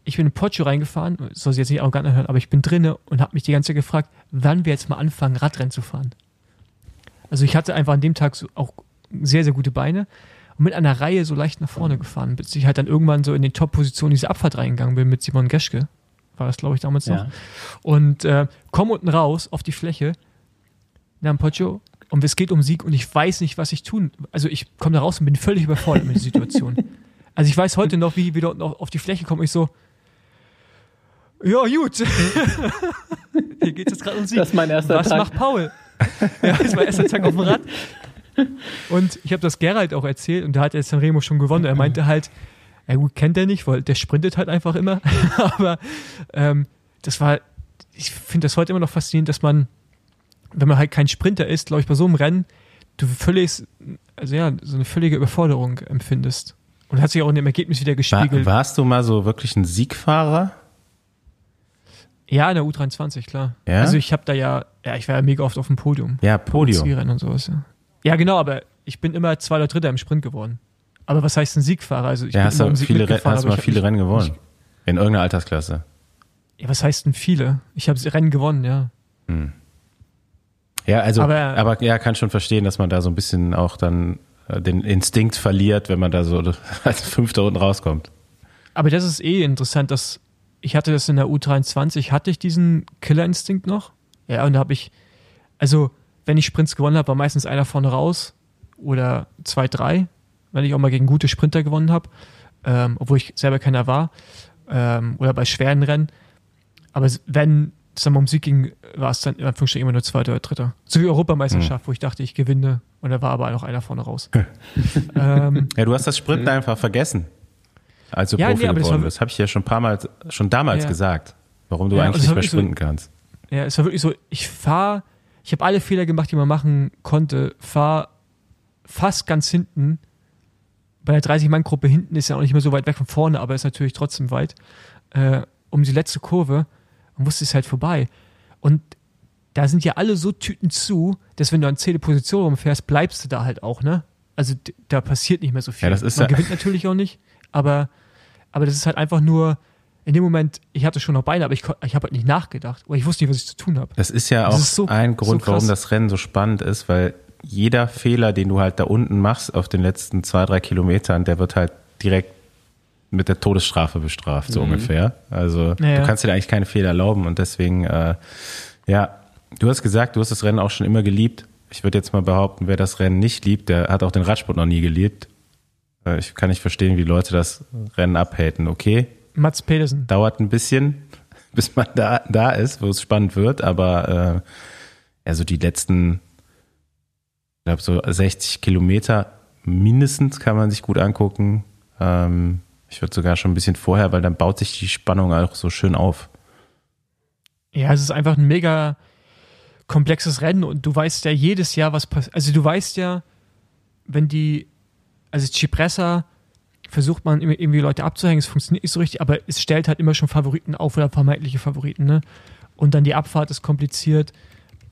B: ich bin in Podshow reingefahren, soll sie jetzt nicht arrogant anhören, aber ich bin drinne und habe mich die ganze Zeit gefragt, wann wir jetzt mal anfangen, Radrennen zu fahren. Also ich hatte einfach an dem Tag so auch sehr, sehr gute Beine und mit einer Reihe so leicht nach vorne gefahren, bis ich halt dann irgendwann so in die Top-Position diese Abfahrt reingegangen bin mit Simon Geschke. War das, glaube ich, damals noch. Ja. Und äh, komm unten raus auf die Fläche, Poggio, und es geht um Sieg und ich weiß nicht, was ich tun. Also ich komme da raus und bin völlig überfordert mit der Situation. Also ich weiß heute noch, wie wir dort auf die Fläche kommen. Ich so, ja, gut. Hier geht es jetzt gerade um Sieg.
A: Das ist mein erster
B: Was
A: Tag.
B: Was macht Paul? ja, das ist mein erster Tag auf dem Rad. Und ich habe das Gerald auch erzählt und da hat jetzt Sanremo schon gewonnen. Er meinte halt, ja gut, kennt er nicht, weil der sprintet halt einfach immer. Aber ähm, das war, ich finde das heute immer noch faszinierend, dass man, wenn man halt kein Sprinter ist, glaube ich, bei so einem Rennen, du völlig, also ja, so eine völlige Überforderung empfindest. Und hat sich auch in dem Ergebnis wieder gespiegelt.
C: War, warst du mal so wirklich ein Siegfahrer?
B: Ja, in der U23, klar.
C: Ja?
B: Also ich habe da ja, ja, ich war ja mega oft auf dem Podium.
C: Ja, Podium.
B: Und sowas, ja. Ja, genau, aber ich bin immer Zweiter oder Dritter im Sprint geworden. Aber was heißt ein Siegfahrer? Also ich
C: ja,
B: bin
C: hast du viele, hast mal viele Rennen gewonnen? In irgendeiner Altersklasse?
B: Ja, was heißt denn viele? Ich habe Rennen gewonnen, ja.
C: Hm. Ja, also, aber, aber, ja, kann schon verstehen, dass man da so ein bisschen auch dann äh, den Instinkt verliert, wenn man da so als Fünfter unten rauskommt.
B: Aber das ist eh interessant, dass ich hatte das in der U23, hatte ich diesen Killerinstinkt noch. Ja, und da habe ich, also wenn ich Sprints gewonnen habe, war meistens einer vorne raus oder zwei, drei, wenn ich auch mal gegen gute Sprinter gewonnen habe, ähm, obwohl ich selber keiner war, ähm, oder bei schweren Rennen. Aber wenn dann um Sieg ging, war es dann in Anführungsstrichen immer nur zweiter oder dritter. So wie Europameisterschaft, mhm. wo ich dachte, ich gewinne und da war aber noch einer vorne raus.
C: ähm, ja, du hast das Sprinten einfach vergessen, als du ja, Profi nee, geworden bist. Habe ich ja schon ein paar Mal, schon damals ja. gesagt, warum du ja, eigentlich nicht mehr sprinten so, kannst.
B: Ja, es war wirklich so, ich fahre ich habe alle Fehler gemacht, die man machen konnte, fahr fast ganz hinten. Bei der 30-Mann-Gruppe hinten ist ja auch nicht mehr so weit weg von vorne, aber ist natürlich trotzdem weit. Äh, um die letzte Kurve und wusste es halt vorbei. Und da sind ja alle so Tüten zu, dass wenn du an zehnte Position rumfährst, bleibst du da halt auch, ne? Also da passiert nicht mehr so viel.
C: Ja, das ist
B: Man
C: ja
B: gewinnt natürlich auch nicht, aber, aber das ist halt einfach nur, in dem Moment, ich hatte schon noch Beine, aber ich, ich habe halt nicht nachgedacht. Oder ich wusste nicht, was ich zu tun habe.
C: Das ist ja auch ist so, ein Grund, so warum das Rennen so spannend ist, weil jeder Fehler, den du halt da unten machst auf den letzten zwei, drei Kilometern, der wird halt direkt mit der Todesstrafe bestraft, so mhm. ungefähr. Also naja. du kannst dir eigentlich keine Fehler erlauben und deswegen, äh, ja, du hast gesagt, du hast das Rennen auch schon immer geliebt. Ich würde jetzt mal behaupten, wer das Rennen nicht liebt, der hat auch den Radsport noch nie geliebt. Äh, ich kann nicht verstehen, wie Leute das Rennen abhaten. Okay.
B: Mats Pedersen.
C: Dauert ein bisschen, bis man da, da ist, wo es spannend wird, aber äh, also die letzten, ich glaube, so 60 Kilometer mindestens kann man sich gut angucken. Ähm, ich würde sogar schon ein bisschen vorher, weil dann baut sich die Spannung auch so schön auf.
B: Ja, es ist einfach ein mega komplexes Rennen und du weißt ja jedes Jahr, was passiert. Also du weißt ja, wenn die, also Cipressa versucht man irgendwie Leute abzuhängen, es funktioniert nicht so richtig, aber es stellt halt immer schon Favoriten auf oder vermeintliche Favoriten, ne? Und dann die Abfahrt ist kompliziert,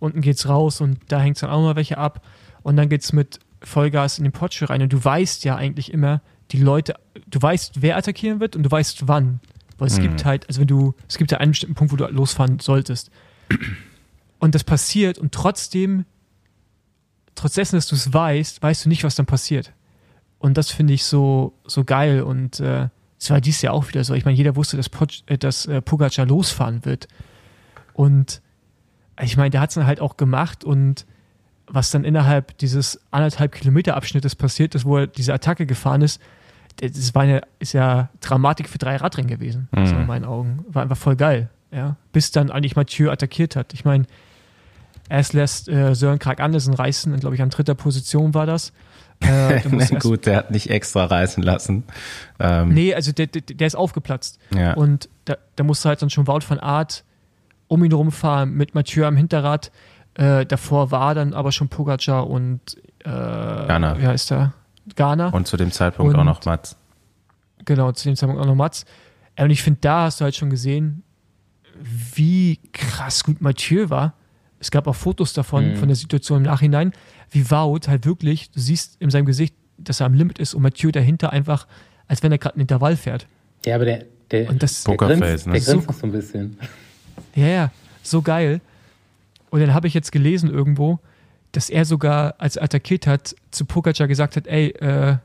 B: unten geht's raus und da hängt dann auch mal welche ab und dann geht's mit Vollgas in den Porsche rein und du weißt ja eigentlich immer, die Leute, du weißt, wer attackieren wird und du weißt wann. Weil es mhm. gibt halt, also wenn du, es gibt ja einen bestimmten Punkt, wo du losfahren solltest. Und das passiert und trotzdem, trotz dessen, dass du es weißt, weißt du nicht, was dann passiert. Und das finde ich so, so geil und äh, es war dies Jahr auch wieder so. Ich meine, jeder wusste, dass, Poch, äh, dass äh, Pogacar losfahren wird. Und ich meine, der hat es dann halt auch gemacht und was dann innerhalb dieses anderthalb Kilometer Abschnittes passiert ist, wo er diese Attacke gefahren ist, das war eine, ist ja Dramatik für drei Radrennen gewesen, mhm. in meinen Augen. War einfach voll geil, ja. Bis dann eigentlich Mathieu attackiert hat. Ich meine, erst lässt äh, Sören Krag Andersen reißen, glaube ich, an dritter Position war das.
C: Äh, Gut, der hat nicht extra reißen lassen.
B: Ähm. Nee, also der, der, der ist aufgeplatzt. Ja. Und da, da musste halt dann schon Wout van Art um ihn rumfahren mit Mathieu am Hinterrad. Äh, davor war dann aber schon Pogacar und äh,
C: Ghana.
B: wie heißt der? Ghana.
C: Und zu dem Zeitpunkt und, auch noch Mats.
B: Genau, zu dem Zeitpunkt auch noch Mats. Und ich finde, da hast du halt schon gesehen, wie krass gut Mathieu war. Es gab auch Fotos davon, mhm. von der Situation im Nachhinein, wie Wout halt wirklich, du siehst in seinem Gesicht, dass er am Limit ist und Mathieu dahinter einfach, als wenn er gerade einen Intervall fährt.
A: Ja, aber der, der,
B: und das,
A: der grinst, ne? der grinst noch so ein bisschen.
B: Ja, ja, so geil. Und dann habe ich jetzt gelesen irgendwo, dass er sogar, als er attackiert hat, zu Pogacar gesagt hat, ey, äh,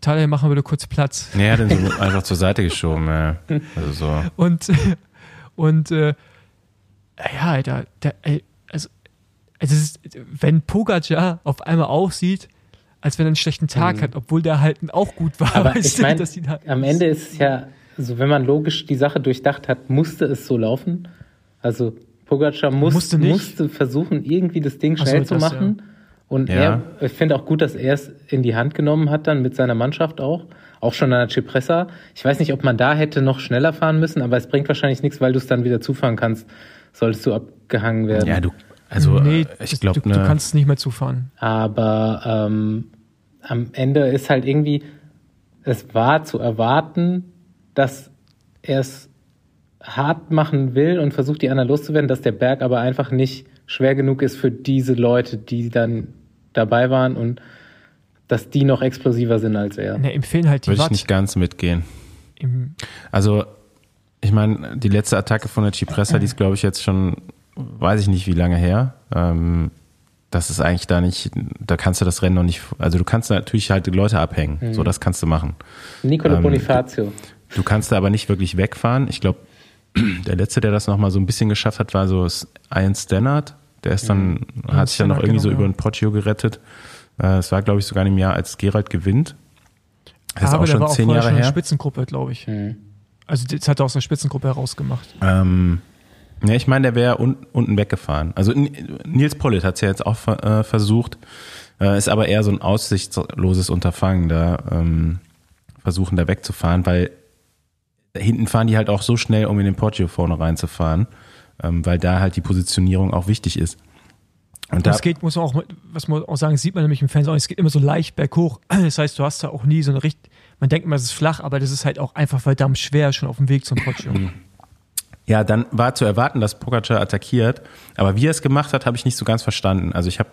B: Talia, machen wir bitte kurz Platz.
C: Ja, dann so einfach zur Seite geschoben, ja. Also so.
B: Und, und äh, ja, Alter, der, ey, also, also ist, wenn Pogacar auf einmal aussieht, als wenn er einen schlechten Tag mhm. hat, obwohl der halt auch gut war.
A: Aber ich mein, dass ihn halt am Ende ist es ja, also wenn man logisch die Sache durchdacht hat, musste es so laufen. Also Pogacar muss, musste, musste, versuchen, irgendwie das Ding schnell so, zu das, machen. Ja. Und ja. er, ich finde auch gut, dass er es in die Hand genommen hat, dann mit seiner Mannschaft auch. Auch schon an der Cipressa. Ich weiß nicht, ob man da hätte noch schneller fahren müssen, aber es bringt wahrscheinlich nichts, weil du es dann wieder zufahren kannst, solltest du abgehangen werden.
C: Ja, du, also
B: nee, ich glaube, du, ne, du kannst nicht mehr zufahren.
A: Aber ähm, am Ende ist halt irgendwie, es war zu erwarten, dass er es hart machen will und versucht, die anderen loszuwerden, dass der Berg aber einfach nicht schwer genug ist für diese Leute, die dann dabei waren und dass die noch explosiver sind als er.
B: Ne, empfehlen halt die
C: Würde ich nicht ganz mitgehen. also, ich meine, die letzte Attacke von der Cipressa, die ist, glaube ich, jetzt schon, weiß ich nicht, wie lange her. Ähm, das ist eigentlich da nicht, da kannst du das Rennen noch nicht, also du kannst natürlich halt die Leute abhängen. Mhm. So, das kannst du machen.
A: Nicolo ähm, Bonifacio.
C: Du, du kannst da aber nicht wirklich wegfahren. Ich glaube, der letzte, der das nochmal so ein bisschen geschafft hat, war so Ian Stannard. Der ist dann, mhm. hat sich dann noch irgendwie genau, so über ein Poggio gerettet. Äh, es war, glaube ich, sogar im Jahr, als Gerald gewinnt.
B: Das ist auch schon zehn Jahre her. Spitzengruppe, glaube ich. Mhm. Also das hat er aus der Spitzengruppe herausgemacht.
C: Ähm, ja, ich meine, der wäre un unten weggefahren. Also Nils Pollitt hat es ja jetzt auch äh, versucht, äh, ist aber eher so ein aussichtsloses Unterfangen, da ähm, versuchen da wegzufahren, weil hinten fahren die halt auch so schnell, um in den Poggio vorne reinzufahren, ähm, weil da halt die Positionierung auch wichtig ist.
B: Und das geht, muss man auch, was man auch sagen, sieht man nämlich im Fernsehen auch, es geht immer so leicht berghoch. Das heißt, du hast da auch nie so eine richtig, man denkt immer, es ist flach, aber das ist halt auch einfach verdammt schwer schon auf dem Weg zum Poggio.
C: Ja, dann war zu erwarten, dass Pogacar attackiert, aber wie er es gemacht hat, habe ich nicht so ganz verstanden. Also ich habe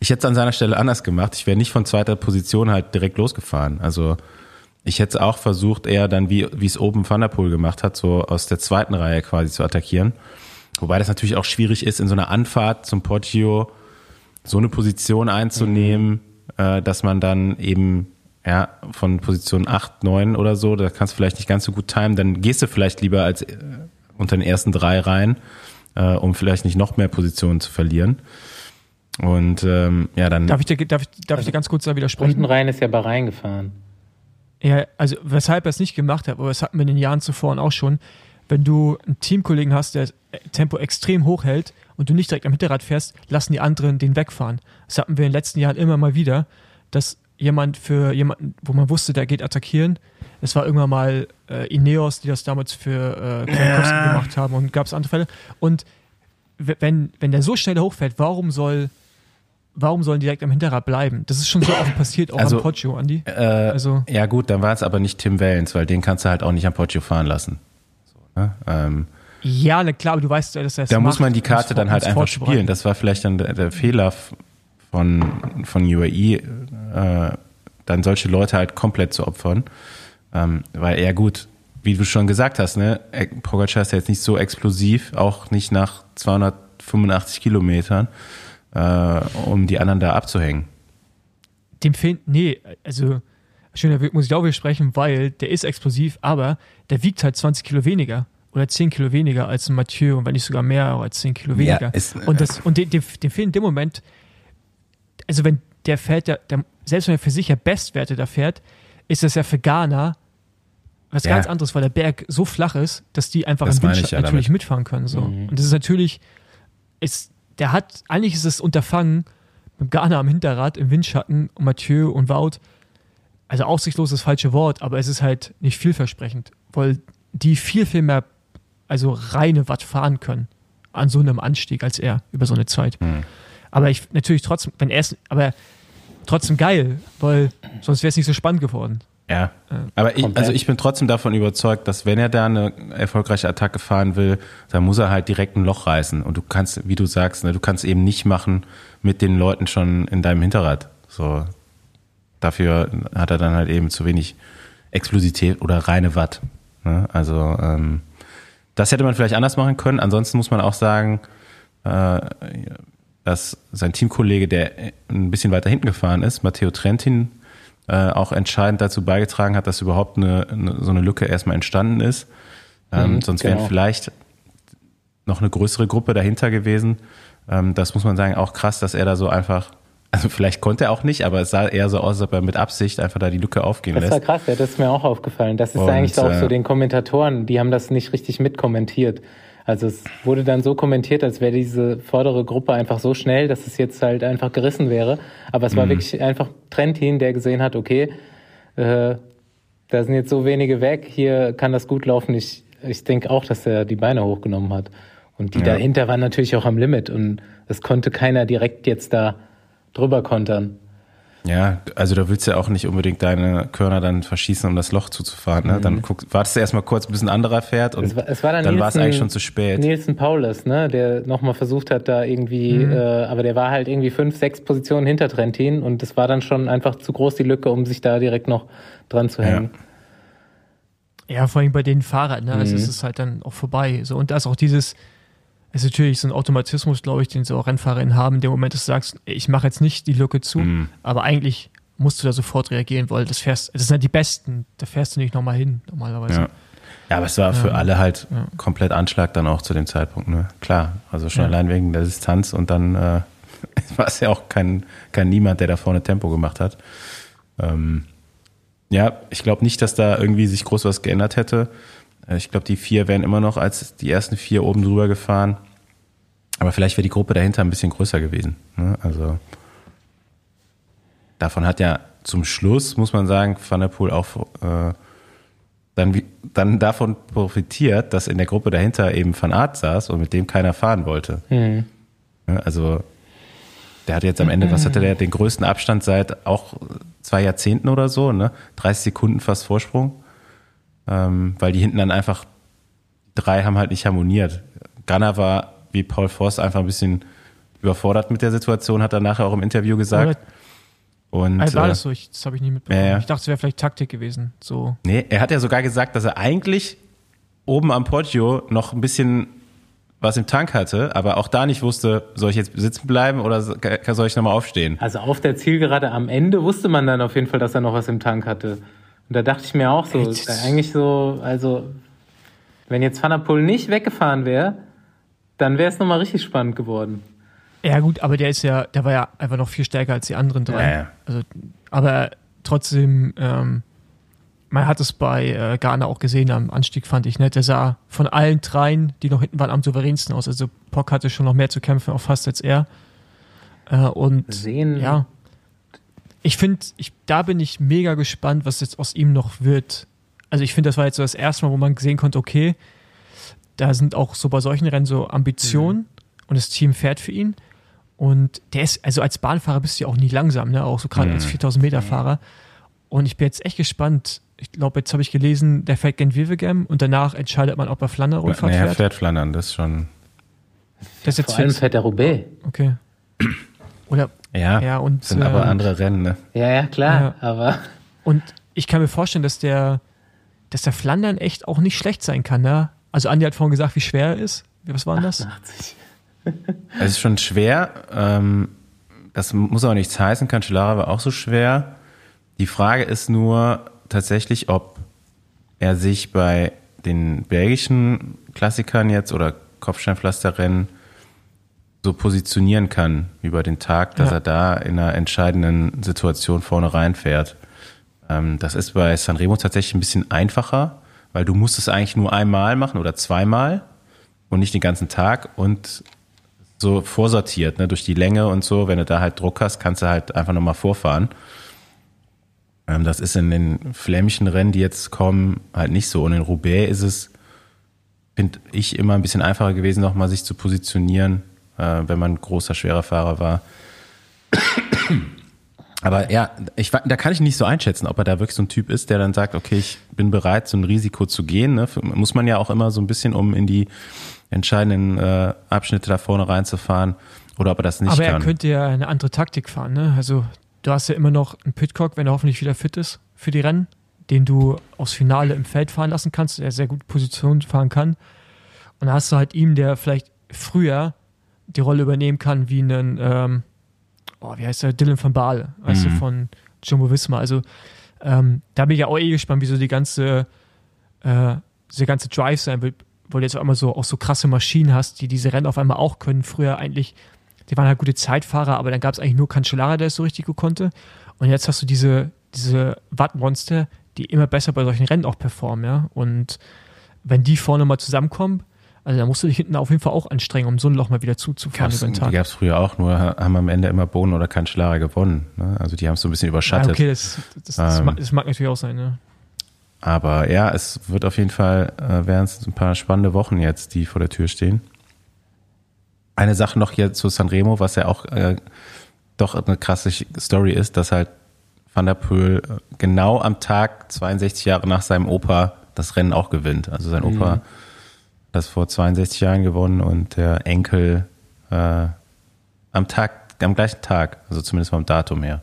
C: ich hätte es an seiner Stelle anders gemacht. Ich wäre nicht von zweiter Position halt direkt losgefahren. Also ich hätte es auch versucht, eher dann, wie wie es oben Van der Poel gemacht hat, so aus der zweiten Reihe quasi zu attackieren. Wobei das natürlich auch schwierig ist, in so einer Anfahrt zum Poggio so eine Position einzunehmen, mhm. äh, dass man dann eben ja, von Position 8, 9 oder so, da kannst du vielleicht nicht ganz so gut timen, dann gehst du vielleicht lieber als äh, unter den ersten drei rein, äh, um vielleicht nicht noch mehr Positionen zu verlieren. Und ähm, ja, dann.
B: Darf ich dir, darf ich, darf also, ich dir ganz kurz da widersprechen?
A: Unten rein ist ja Bahrain gefahren.
B: Ja, also weshalb er es nicht gemacht hat, aber das hatten wir in den Jahren zuvor auch schon, wenn du einen Teamkollegen hast, der Tempo extrem hoch hält und du nicht direkt am Hinterrad fährst, lassen die anderen den wegfahren. Das hatten wir in den letzten Jahren immer mal wieder, dass jemand für jemanden, wo man wusste, der geht attackieren. Es war irgendwann mal äh, Ineos, die das damals für äh, ja. gemacht haben und gab es andere Fälle. Und wenn, wenn der so schnell hochfährt, warum soll warum sollen die direkt am Hinterrad bleiben? Das ist schon so oft passiert, auch also, am Poggio, Andi.
C: Äh, also, ja gut, dann war es aber nicht Tim Wellens, weil den kannst du halt auch nicht am Poggio fahren lassen. So, ne? ähm,
B: ja, na klar, aber du weißt, dass er
C: es Da muss man die Karte dann halt einfach spielen. Das war vielleicht dann der, der Fehler von, von UAE, äh, dann solche Leute halt komplett zu opfern. Ähm, weil er gut, wie du schon gesagt hast, ne, Pogacar ist ja jetzt nicht so explosiv, auch nicht nach 285 Kilometern, äh, um die anderen da abzuhängen.
B: Dem fehlt, nee, also schön, da muss ich auch widersprechen, weil der ist explosiv, aber der wiegt halt 20 Kilo weniger oder 10 Kilo weniger als ein Mathieu und wenn nicht sogar mehr als 10 Kilo weniger. Ja, ist, und das, und dem, dem, dem fehlt in dem Moment also wenn der fährt, der, der, selbst wenn er für sich ja Bestwerte da fährt, ist das ja für Ghana was ja. ganz anderes, weil der Berg so flach ist, dass die einfach das im Windschatten ja natürlich damit. mitfahren können. So. Mhm. Und das ist natürlich, ist, der hat, eigentlich ist es Unterfangen mit Ghana am Hinterrad im Windschatten und Mathieu und Wout, also aussichtslos ist das falsche Wort, aber es ist halt nicht vielversprechend, weil die viel, viel mehr, also reine Watt fahren können an so einem Anstieg als er über so eine Zeit. Mhm. Aber ich natürlich trotzdem, wenn er es, aber trotzdem geil, weil sonst wäre es nicht so spannend geworden.
C: Ja, aber ich, also ich bin trotzdem davon überzeugt, dass wenn er da eine erfolgreiche Attacke fahren will, dann muss er halt direkt ein Loch reißen. Und du kannst, wie du sagst, ne, du kannst eben nicht machen mit den Leuten schon in deinem Hinterrad. So, dafür hat er dann halt eben zu wenig Explosität oder reine Watt. Ne? Also ähm, das hätte man vielleicht anders machen können. Ansonsten muss man auch sagen, äh, dass sein Teamkollege, der ein bisschen weiter hinten gefahren ist, Matteo Trentin, äh, auch entscheidend dazu beigetragen hat, dass überhaupt eine, eine so eine Lücke erstmal entstanden ist. Ähm, mhm, sonst genau. wären vielleicht noch eine größere Gruppe dahinter gewesen. Ähm, das muss man sagen, auch krass, dass er da so einfach, also vielleicht konnte er auch nicht, aber es sah eher so aus, als ob er mit Absicht einfach da die Lücke aufgehen
A: das
C: lässt.
A: Das war krass, ja, das ist mir auch aufgefallen. Das ist Und, eigentlich auch so äh, den Kommentatoren, die haben das nicht richtig mitkommentiert. Also es wurde dann so kommentiert, als wäre diese vordere Gruppe einfach so schnell, dass es jetzt halt einfach gerissen wäre. Aber es war mhm. wirklich einfach Trentin, der gesehen hat, okay, äh, da sind jetzt so wenige weg, hier kann das gut laufen. Ich, ich denke auch, dass er die Beine hochgenommen hat. Und die ja. dahinter waren natürlich auch am Limit und es konnte keiner direkt jetzt da drüber kontern.
C: Ja, also da willst du ja auch nicht unbedingt deine Körner dann verschießen, um das Loch zuzufahren. Ne? Mhm. Dann guck, wartest du erstmal kurz, bis ein anderer fährt und es war, es war dann, dann war es eigentlich schon zu spät.
A: Nielsen Paulus, ne, der nochmal versucht hat, da irgendwie, mhm. äh, aber der war halt irgendwie fünf, sechs Positionen hinter Trentin und es war dann schon einfach zu groß die Lücke, um sich da direkt noch dran zu hängen.
B: Ja, ja vor allem bei den Fahrern, ne? Also mhm. es ist halt dann auch vorbei. So, und da ist auch dieses, ist natürlich so ein Automatismus, glaube ich, den so Rennfahrerinnen haben, in dem Moment, dass du sagst, ich mache jetzt nicht die Lücke zu, mhm. aber eigentlich musst du da sofort reagieren, weil das fährst, das sind ja die Besten, da fährst du nicht nochmal hin, normalerweise.
C: Ja. ja. aber es war für ja. alle halt ja. komplett Anschlag dann auch zu dem Zeitpunkt, ne? Klar, also schon allein wegen der Distanz und dann äh, war es ja auch kein, kein Niemand, der da vorne Tempo gemacht hat. Ähm, ja, ich glaube nicht, dass da irgendwie sich groß was geändert hätte. Äh, ich glaube, die vier wären immer noch als die ersten vier oben drüber gefahren. Aber vielleicht wäre die Gruppe dahinter ein bisschen größer gewesen. Ne? Also davon hat ja zum Schluss, muss man sagen, Van der Poel auch äh, dann, dann davon profitiert, dass in der Gruppe dahinter eben Van Aert saß und mit dem keiner fahren wollte. Mhm. Also der hat jetzt am Ende, was hatte der, den größten Abstand seit auch zwei Jahrzehnten oder so, ne? 30 Sekunden fast Vorsprung. Ähm, weil die hinten dann einfach, drei haben halt nicht harmoniert. Gunner war wie Paul Voss einfach ein bisschen überfordert mit der Situation, hat er nachher auch im Interview gesagt. Und,
B: also war
C: äh,
B: das so? Ich, das habe ich nicht mitbekommen.
C: Ja.
B: Ich dachte, es wäre vielleicht Taktik gewesen. So.
C: Nee, er hat ja sogar gesagt, dass er eigentlich oben am Poggio noch ein bisschen was im Tank hatte, aber auch da nicht wusste, soll ich jetzt sitzen bleiben oder so- soll ich nochmal aufstehen?
A: Also auf der Zielgerade am Ende wusste man dann auf jeden Fall, dass er noch was im Tank hatte. Und da dachte ich mir auch so,
B: Ey, das-
A: eigentlich so, also wenn jetzt Van der Poel nicht weggefahren wäre, dann wäre es nochmal richtig spannend geworden.
B: Ja, gut, aber der ist ja, der war ja einfach noch viel stärker als die anderen drei.
C: Ja, ja.
B: Also, aber trotzdem, ähm, man hat es bei äh, Ghana auch gesehen am Anstieg, fand ich nett. Der sah von allen dreien, die noch hinten waren, am souveränsten aus. Also Pock hatte schon noch mehr zu kämpfen, auch fast als er. Äh, und
A: Sehen.
B: ja, ich finde, ich, da bin ich mega gespannt, was jetzt aus ihm noch wird. Also ich finde, das war jetzt so das erste Mal, wo man sehen konnte, okay, da sind auch so bei solchen Rennen so Ambitionen und das Team fährt für ihn. Und der ist, also als Bahnfahrer bist du ja auch nie langsam, ne? auch so gerade als 4000 Meter Fahrer. Und ich bin jetzt echt gespannt. Ich glaube, jetzt habe ich gelesen, der fährt gen Wevelgem und danach entscheidet man, ob er Flandern-Rundfahrt
C: Nee, er
B: fährt.
C: fährt Flandern, das ist schon.
B: Das ist jetzt
A: Vor allem fährt der Roubaix.
B: Okay. Oder,
C: Ja,
B: ja, und.
C: sind aber
B: ähm,
C: andere Rennen, ne?
A: Ja, ja, klar,
B: Ja.
A: aber
B: Und ich kann mir vorstellen, dass der, dass der Flandern echt auch nicht schlecht sein kann, ne? Also Andi hat vorhin gesagt, wie schwer er ist. Was war denn das?
A: 80.
C: Es ist schon schwer. Ähm, das muss aber nichts heißen. Cancellara war auch so schwer. Die Frage ist nur tatsächlich, ob er sich bei den belgischen Klassikern jetzt oder Kopfsteinpflasterrennen so positionieren kann über den Tag, dass
B: Ja.
C: er da in einer entscheidenden Situation vorne reinfährt. Ähm, das ist bei Sanremo tatsächlich ein bisschen einfacher, weil du musst es eigentlich nur einmal machen oder zweimal und nicht den ganzen Tag und so vorsortiert, ne, durch die Länge und so. Wenn du da halt Druck hast, kannst du halt einfach nochmal vorfahren. Ähm, das ist in den flämischen Rennen, die jetzt kommen, halt nicht so. Und in Roubaix ist es, finde ich, immer ein bisschen einfacher gewesen, nochmal sich zu positionieren, äh, wenn man großer, schwerer Fahrer war. Aber ja, ich, da kann ich nicht so einschätzen, ob er da wirklich so ein Typ ist, der dann sagt, okay, ich bin bereit, so ein Risiko zu gehen. Ne? Muss man ja auch immer so ein bisschen, um in die entscheidenden äh, Abschnitte da vorne reinzufahren. Oder ob er das nicht
B: Aber
C: kann.
B: er könnte ja eine andere Taktik fahren, ne? Also du hast ja immer noch einen Pitcock, wenn er hoffentlich wieder fit ist für die Rennen, den du aufs Finale im Feld fahren lassen kannst, der sehr gut Position fahren kann. Und dann hast du halt ihm, der vielleicht früher die Rolle übernehmen kann, wie einen, ähm, oh, wie heißt der, Dylan van Baale, weißt du,
C: Mhm.
B: von Jumbo Visma. Also ähm, da bin ich ja auch eh gespannt, wie so die ganze, äh, diese ganze Drive sein wird, weil du jetzt auf einmal so auch so krasse Maschinen hast, die diese Rennen auf einmal auch können. Früher eigentlich, die waren halt gute Zeitfahrer, aber dann gab es eigentlich nur Cancellara, der es so richtig gut konnte. Und jetzt hast du diese, diese Wattmonster, die immer besser bei solchen Rennen auch performen, ja. Und wenn die vorne mal zusammenkommen, also da musst du dich hinten auf jeden Fall auch anstrengen, um so ein Loch mal wieder zuzufahren
C: Gab's,
B: über den
C: die
B: Tag.
C: gab es früher auch, nur haben am Ende immer Bohnen oder Cancellara gewonnen. Ne? Also die haben es so ein bisschen
B: Ja,
C: überschattet.
B: okay, das, das, das,
C: Ähm,
B: mag, das mag natürlich auch sein, ne?
C: Aber ja, es wird auf jeden Fall, äh, werden es ein paar spannende Wochen jetzt, die vor der Tür stehen. Eine Sache noch hier zu Sanremo, was ja auch äh, doch eine krasse Story ist, dass halt Van der Poel äh, genau am Tag 62 Jahre nach seinem Opa das Rennen auch gewinnt. Also sein Opa hat das vor 62 Jahren gewonnen und der Enkel äh, am Tag, am gleichen Tag, also zumindest vom Datum her.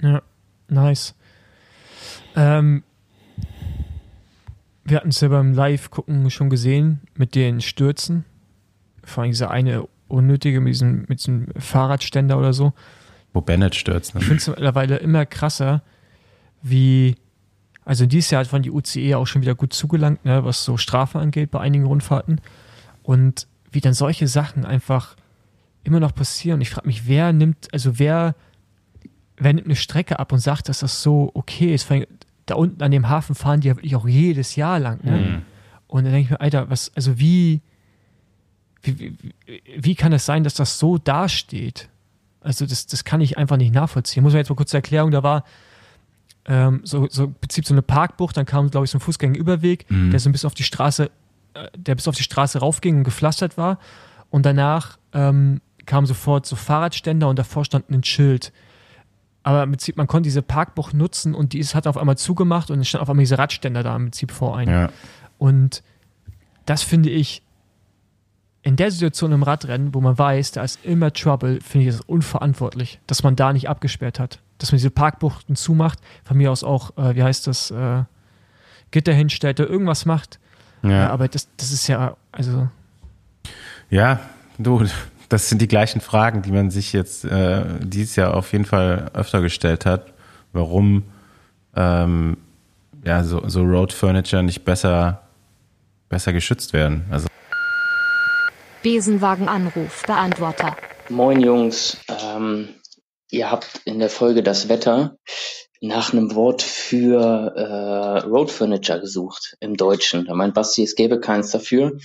B: Ja, nice. Ähm, wir hatten es ja beim Live-Gucken schon gesehen mit den Stürzen. Vor allem dieser eine unnötige mit diesem, mit diesem Fahrradständer oder so.
C: Wo Bennett stürzt. Ne?
B: Ich finde es mittlerweile immer krasser, wie, also dieses Jahr hat von die UCE auch schon wieder gut zugelangt, ne, was so Strafen angeht bei einigen Rundfahrten. Und wie dann solche Sachen einfach immer noch passieren. Ich frage mich, wer nimmt, also wer, wer nimmt eine Strecke ab und sagt, dass das so okay ist? Vor allem da unten an dem Hafen fahren die ja wirklich auch jedes Jahr lang. Ne?
C: Mhm.
B: Und dann denke ich mir, Alter, was, also wie, wie, wie, wie kann es sein, dass das so dasteht? Also das, das kann ich einfach nicht nachvollziehen. Muss man jetzt mal kurz zur Erklärung, da war ähm, so, so im Prinzip so eine Parkbucht, dann kam, glaube ich, so ein Fußgängerüberweg,
C: Mhm.
B: der so ein bisschen auf die Straße, äh, der bis auf die Straße raufging und gepflastert war. Und danach ähm, kamen sofort so Fahrradständer und davor stand ein Schild. Aber im Prinzip, man konnte diese Parkbucht nutzen und die ist, hat auf einmal zugemacht und es stand auf einmal diese Radständer da im Prinzip vor einem.
C: Ja.
B: Und das finde ich, in der Situation im Radrennen, wo man weiß, da ist immer Trouble, finde ich das unverantwortlich, dass man da nicht abgesperrt hat. Dass man diese Parkbuchten zumacht, von mir aus auch, äh, wie heißt das, äh, Gitter hinstellt oder irgendwas macht. Ja. ja. aber das, das ist ja, also.
C: Ja, du, das sind die gleichen Fragen, die man sich jetzt äh, dieses Jahr auf jeden Fall öfter gestellt hat. Warum ähm, ja, so, so Road Furniture nicht besser, besser geschützt werden. Also
D: Besenwagenanruf, Beantworter.
E: Moin Jungs, ähm, ihr habt in der Folge das Wetter nach einem Wort für äh, Road Furniture gesucht im Deutschen. Da meint Basti, es gäbe keins dafür.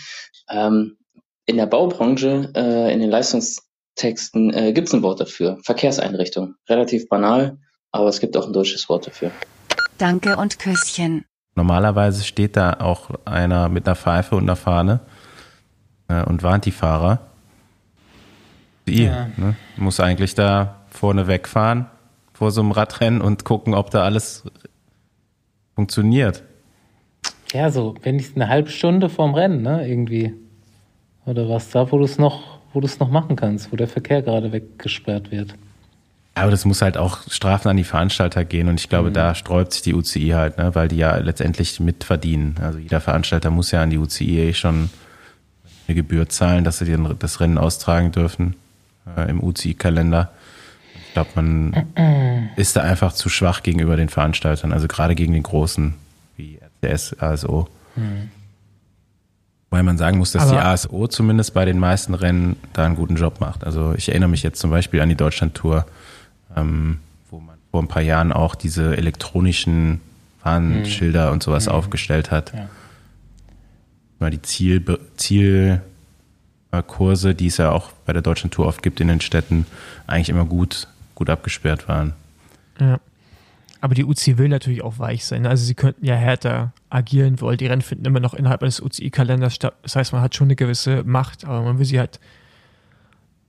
E: Ähm, in der Baubranche, äh, in den Leistungstexten äh, gibt es ein Wort dafür. Verkehrseinrichtung. Relativ banal, aber es gibt auch ein deutsches Wort dafür.
D: Danke und Küsschen.
C: Normalerweise steht da auch einer mit einer Pfeife und einer Fahne äh, und warnt die Fahrer. Die ja. ne, muss eigentlich da vorne wegfahren vor so einem Radrennen und gucken, ob da alles funktioniert.
A: Ja, so, wenn ich eine halbe Stunde vorm Rennen, ne, irgendwie. Oder was da, wo du es noch, wo du es noch machen kannst, wo der Verkehr gerade weggesperrt wird.
C: Aber das muss halt auch Strafen an die Veranstalter gehen und ich glaube, mhm. da sträubt sich die UCI halt, ne, weil die ja letztendlich mitverdienen. Also jeder Veranstalter muss ja an die UCI eh schon eine Gebühr zahlen, dass sie das Rennen austragen dürfen äh, im UCI-Kalender. Ich glaube, man ist da einfach zu schwach gegenüber den Veranstaltern, also gerade gegen den großen wie RTS, ASO. Mhm. Weil man sagen muss, dass Aber die ASO zumindest bei den meisten Rennen da einen guten Job macht. Also ich erinnere mich jetzt zum Beispiel an die Deutschland-Tour, ähm, wo man vor ein paar Jahren auch diese elektronischen Warnschilder mhm. und sowas mhm. aufgestellt hat. Ja mal die Ziel, Zielkurse, die es ja auch bei der deutschen Tour oft gibt in den Städten, eigentlich immer gut, gut abgesperrt waren.
B: Ja. Aber die UCI will natürlich auch weich sein. Also sie könnten ja härter agieren, weil die Rennen finden immer noch innerhalb eines UCI-Kalenders statt. Das heißt, man hat schon eine gewisse Macht, aber man will sie halt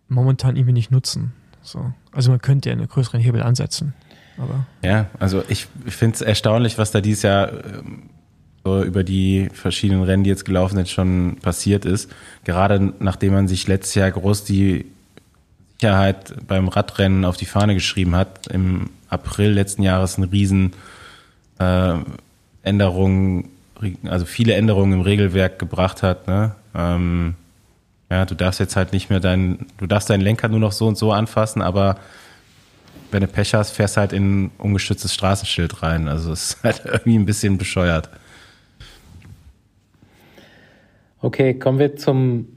B: momentan irgendwie nicht nutzen. So. Also man könnte ja einen größeren Hebel ansetzen. Aber
C: ja, also ich, ich finde es erstaunlich, was da dieses Jahr ähm, so über die verschiedenen Rennen, die jetzt gelaufen sind, schon passiert ist. Gerade nachdem man sich letztes Jahr groß die Sicherheit beim Radrennen auf die Fahne geschrieben hat, im April letzten Jahres eine riesen äh, Änderung, also viele Änderungen im Regelwerk gebracht hat. Ne? Ähm, ja, du darfst jetzt halt nicht mehr deinen, du darfst deinen Lenker nur noch so und so anfassen, aber wenn du Pech hast, fährst halt in ein ungeschütztes Straßenschild rein. Also es ist halt irgendwie ein bisschen bescheuert.
A: Okay, kommen wir zum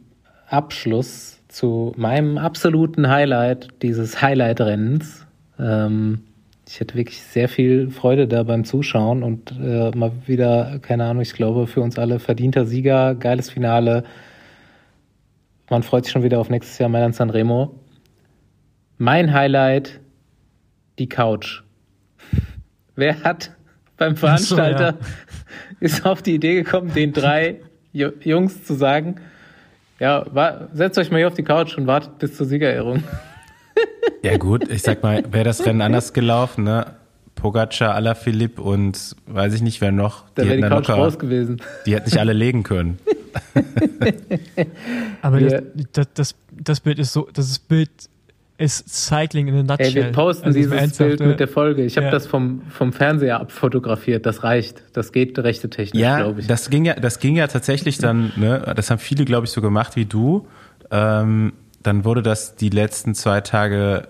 A: Abschluss, zu meinem absoluten Highlight dieses Highlight-Rennens. Ähm, ich hatte wirklich sehr viel Freude da beim Zuschauen und äh, mal wieder, keine Ahnung, ich glaube, für uns alle verdienter Sieger, geiles Finale. Man freut sich schon wieder auf nächstes Jahr Mailand Sanremo. Mein Highlight, die Couch. Wer hat beim Veranstalter so, ja. ist auf die Idee gekommen, den drei Jungs zu sagen, ja, war, setzt euch mal hier auf die Couch und wartet bis zur Siegerehrung.
C: Ja gut, ich sag mal, wäre das Rennen anders gelaufen, ne? Pogacar, Alaphilippe und weiß ich nicht, wer noch.
A: Da wäre die Couch locker, raus gewesen.
C: Die hätten nicht alle legen können.
B: Aber das, das, das, das Bild ist so, das Bild ist Cycling in a nutshell. Ey,
A: wir posten also dieses Bild mit der Folge. Ich habe ja. das vom, vom Fernseher abfotografiert. Das reicht. Das geht rechte technisch,
C: ja,
A: glaube ich.
C: Das ging ja, das ging ja tatsächlich dann, ne, das haben viele, glaube ich, so gemacht wie du. Ähm, dann wurde das die letzten zwei Tage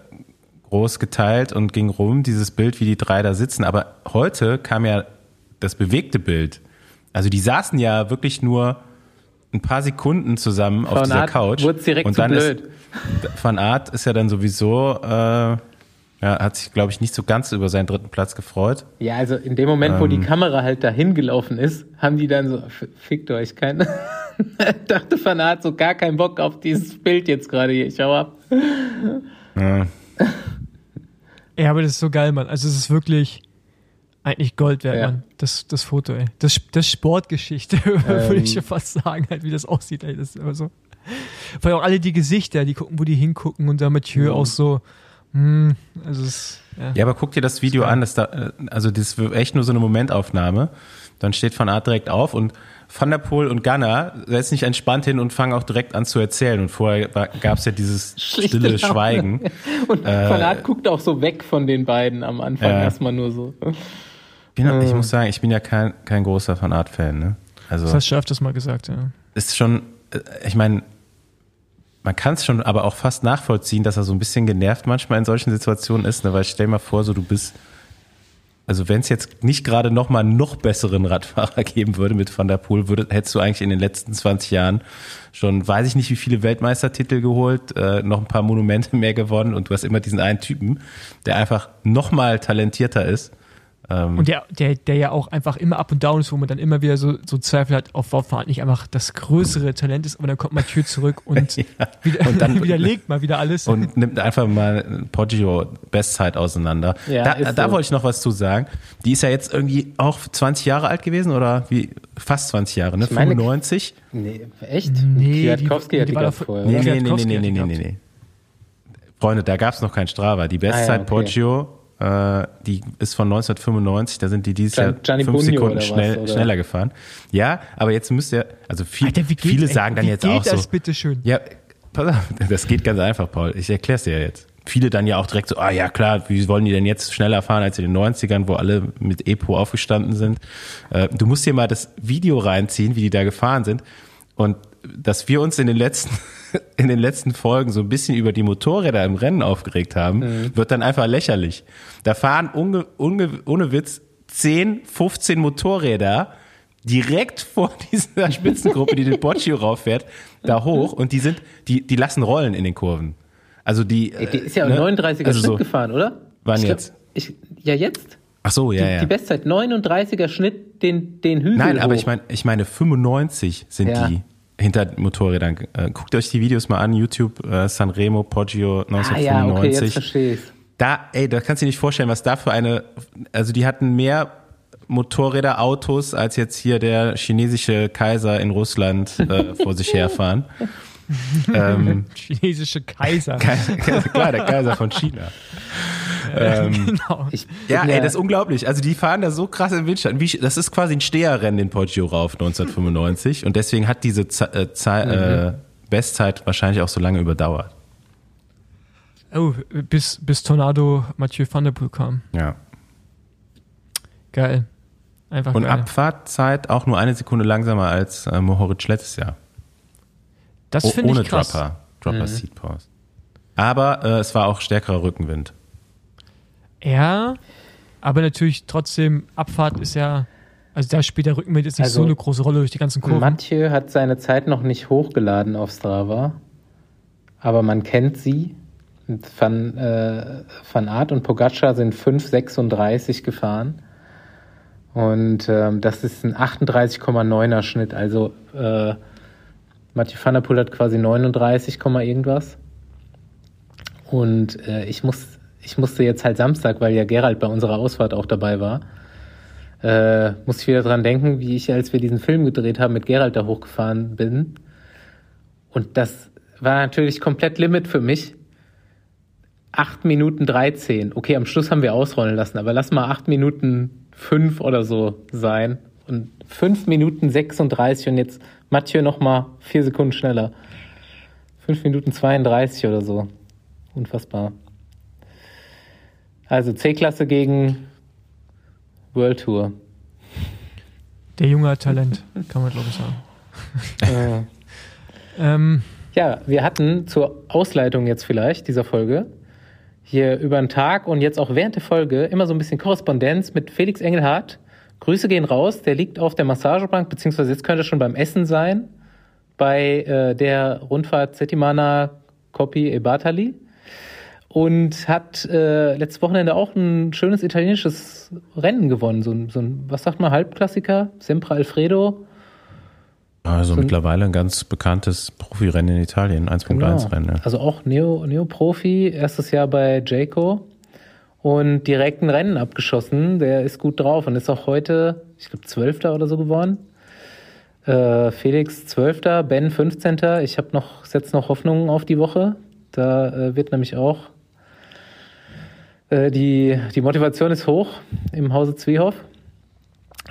C: groß geteilt und ging rum, dieses Bild, wie die drei da sitzen. Aber heute kam ja das bewegte Bild. Also die saßen ja wirklich nur ein paar Sekunden zusammen Von auf dieser Art Couch.
A: Wurde direkt und dann zu blöd.
C: Ist, Van Art ist ja dann sowieso, äh, ja, hat sich, glaube ich, nicht so ganz über seinen dritten Platz gefreut.
A: Ja, also in dem Moment, ähm, wo die ähm. Kamera halt dahin gelaufen ist, haben die dann so, fickt euch keine. dachte Van Art so gar keinen Bock auf dieses Bild jetzt gerade hier. Ich schau ab.
B: Ja. ja, aber das ist so geil, Mann. Also es ist wirklich eigentlich Gold wert, ja. Mann. Das, das Foto, ey. Das, das Sportgeschichte, ähm. würde ich schon fast sagen, halt, wie das aussieht, ey. Das ist immer so. Vor allem auch alle die Gesichter, die gucken, wo die hingucken und da Mathieu mhm. auch so, hm, also es,
C: ja. ja. aber guck dir das Video das an, das da, also das ist echt nur so eine Momentaufnahme. dann steht Van Aert direkt auf und Van der Poel und Gunner setzen sich entspannt hin und fangen auch direkt an zu erzählen. Und vorher gab es ja dieses
A: Schlichte
C: stille
A: Laune.
C: Schweigen.
A: Und Van Aert guckt auch so weg von den beiden am Anfang
C: Ja.
A: erstmal nur so.
C: Ich, bin, ich muss sagen, ich bin ja kein, kein großer Van Aert-Fan. Ne? Also
B: Das hast du öfters mal gesagt, ja.
C: ist schon, äh, ich meine, man kann es schon aber auch fast nachvollziehen, dass er so ein bisschen genervt manchmal in solchen Situationen ist, ne? weil stell mal vor, so du bist, also wenn es jetzt nicht gerade noch mal einen noch besseren Radfahrer geben würde mit Van der Poel, würde, hättest du eigentlich in den letzten 20 Jahren schon, weiß ich nicht, wie viele Weltmeistertitel geholt, äh, noch ein paar Monumente mehr gewonnen und du hast immer diesen einen Typen, der einfach noch mal talentierter ist. Ähm,
B: Und der, der, der ja auch einfach immer up und down ist, wo man dann immer wieder so, so Zweifel hat, ob Wout van Aert nicht einfach das größere Talent ist, aber dann kommt Mathieu zurück und,
C: Ja.
B: wieder,
C: Und dann-
B: widerlegt mal wieder alles.
C: und nimmt einfach mal Poggio Bestzeit auseinander.
A: Ja,
C: da da
A: so.
C: wollte ich noch was zu sagen. Die ist ja jetzt irgendwie auch 20 Jahre alt gewesen oder wie fast 20 Jahre, ne?
A: Ich meine-
C: 95?
A: Nee, echt?
B: Nee,
A: Kwiatkowski
B: die-
A: hat
B: die
A: die
B: doch-
A: vorher.
C: Nee, nee, nee, nee, nee, nee,
B: die
C: nee, nee. Freunde, da gab es noch kein Strava. Die Bestzeit
A: Ah ja, okay.
C: Poggio, äh, die ist von 1995, da sind die dieses
A: Gian-
C: Jahr
A: Gianni
C: fünf
A: Bugno
C: Sekunden
A: oder was,
C: schnell,
A: oder?
C: schneller gefahren. Ja, aber jetzt müsst ihr, also viel,
B: Alter, wie geht,
C: viele
B: ey,
C: sagen dann
B: wie
C: jetzt
B: geht
C: auch
B: das
C: so.
B: bitte schön?
C: Ja, pass auf, das geht ganz einfach, Paul. Ich erkläre es dir ja jetzt. Viele dann ja auch direkt so, ah ja klar, wie wollen die denn jetzt schneller fahren als in den 90ern, wo alle mit Epo aufgestanden sind. Äh, du musst dir mal das Video reinziehen, wie die da gefahren sind. Und dass wir uns in den letzten, in den letzten Folgen so ein bisschen über die Motorräder im Rennen aufgeregt haben, wird dann einfach lächerlich. Da fahren unge, unge, ohne Witz 10, 15 Motorräder direkt vor dieser Spitzengruppe, die den Boccio rauffährt, da hoch und die sind, die, die lassen rollen in den Kurven. Also die,
A: Ey, Die ist ja
C: ne?
A: 39er
C: also
A: Schnitt
C: so,
A: gefahren, oder?
C: Wann
A: ich glaub,
C: jetzt?
A: Ich, ja, jetzt.
C: Ach so, ja,
A: die,
C: ja.
A: die Bestzeit 39er Schnitt den, den Hügel.
C: Nein, aber
A: hoch.
C: ich meine, ich meine 95 sind
A: Ja.
C: die hinter Motorrädern. Äh, guckt euch die Videos mal an, YouTube, äh, Sanremo, Poggio
A: Ah ja, okay,
C: 1995.
A: jetzt verstehe ich's.
C: da, ey, da kannst du dir nicht vorstellen, was da für eine, also die hatten mehr Motorräder, Autos, als jetzt hier der chinesische Kaiser in Russland äh, vor sich herfahren. ähm,
B: Chinesische Kaiser.
C: klar, der Kaiser von China. Ähm,
B: genau.
A: Ich
C: ja, ey, das ist unglaublich. Also die fahren da so krass im Windschatten. Wie, das ist quasi ein Steherrennen, den Poggio rauf 1995. Und deswegen hat diese Ze äh, Ze äh, Bestzeit wahrscheinlich auch so lange überdauert.
B: Oh, bis, bis Tornado Mathieu van der Poel kam.
C: Ja.
B: Geil. Einfach
C: Und
B: geil.
C: Abfahrtzeit auch nur eine Sekunde langsamer als äh, Mohoric letztes Jahr.
B: das
C: O-
B: finde
C: ohne
B: ich krass.
C: Dropper. Dropper Seat Pause. Aber äh, es war auch stärkerer Rückenwind.
B: Ja, aber natürlich trotzdem, Abfahrt ist ja, also da spielt der Rückenwind jetzt nicht
A: Also,
B: so eine große Rolle durch die ganzen Kurven.
A: Mathieu hat seine Zeit noch nicht hochgeladen auf Strava, aber man kennt sie. Van, äh, Van Aert und Pogacar sind 5,36 gefahren. Und ähm, das ist ein 38,9er Schnitt. Also äh, Mathieu van der Poel hat quasi 39, Komma irgendwas. Und äh, ich, muss, ich musste jetzt halt Samstag, weil ja Gerald bei unserer Ausfahrt auch dabei war, äh, muss ich wieder dran denken, wie ich, als wir diesen Film gedreht haben, mit Gerald da hochgefahren bin. Und das war natürlich komplett Limit für mich. 8 Minuten 13. Okay, am Schluss haben wir ausrollen lassen, aber lass mal 8 Minuten 5 oder so sein. Und 5 Minuten 36 und jetzt Mathieu nochmal 4 Sekunden schneller. 5 Minuten 32 oder so. Unfassbar. Also C-Klasse gegen World Tour.
B: Der Junge hat Talent, kann man glaube ich sagen.
A: Äh,
B: Ähm,
A: Ja, wir hatten zur Ausleitung jetzt vielleicht dieser Folge hier über den Tag und jetzt auch während der Folge immer so ein bisschen Korrespondenz mit Felix Engelhardt. Grüße gehen raus, der liegt auf der Massagebank, beziehungsweise jetzt könnte er schon beim Essen sein, bei äh, der Rundfahrt Settimana Coppi e Bartali und hat äh, letztes Wochenende auch ein schönes italienisches Rennen gewonnen. So ein, so ein was sagt man, Halbklassiker, Sempre Alfredo.
C: Also mittlerweile ein ganz bekanntes Profirennen in Italien, 1.1 Rennen. Ja.
A: Also auch Neo, Neo-Profi, erstes Jahr bei Jayco und direkt ein Rennen abgeschossen. Der ist gut drauf und ist auch heute, ich glaube, Zwölfter oder so geworden. Äh, Felix Zwölfter, Ben 15. Ich habe noch, setze noch Hoffnungen auf die Woche. Da äh, wird nämlich auch die, die Motivation ist hoch im Hause Zwiehoff.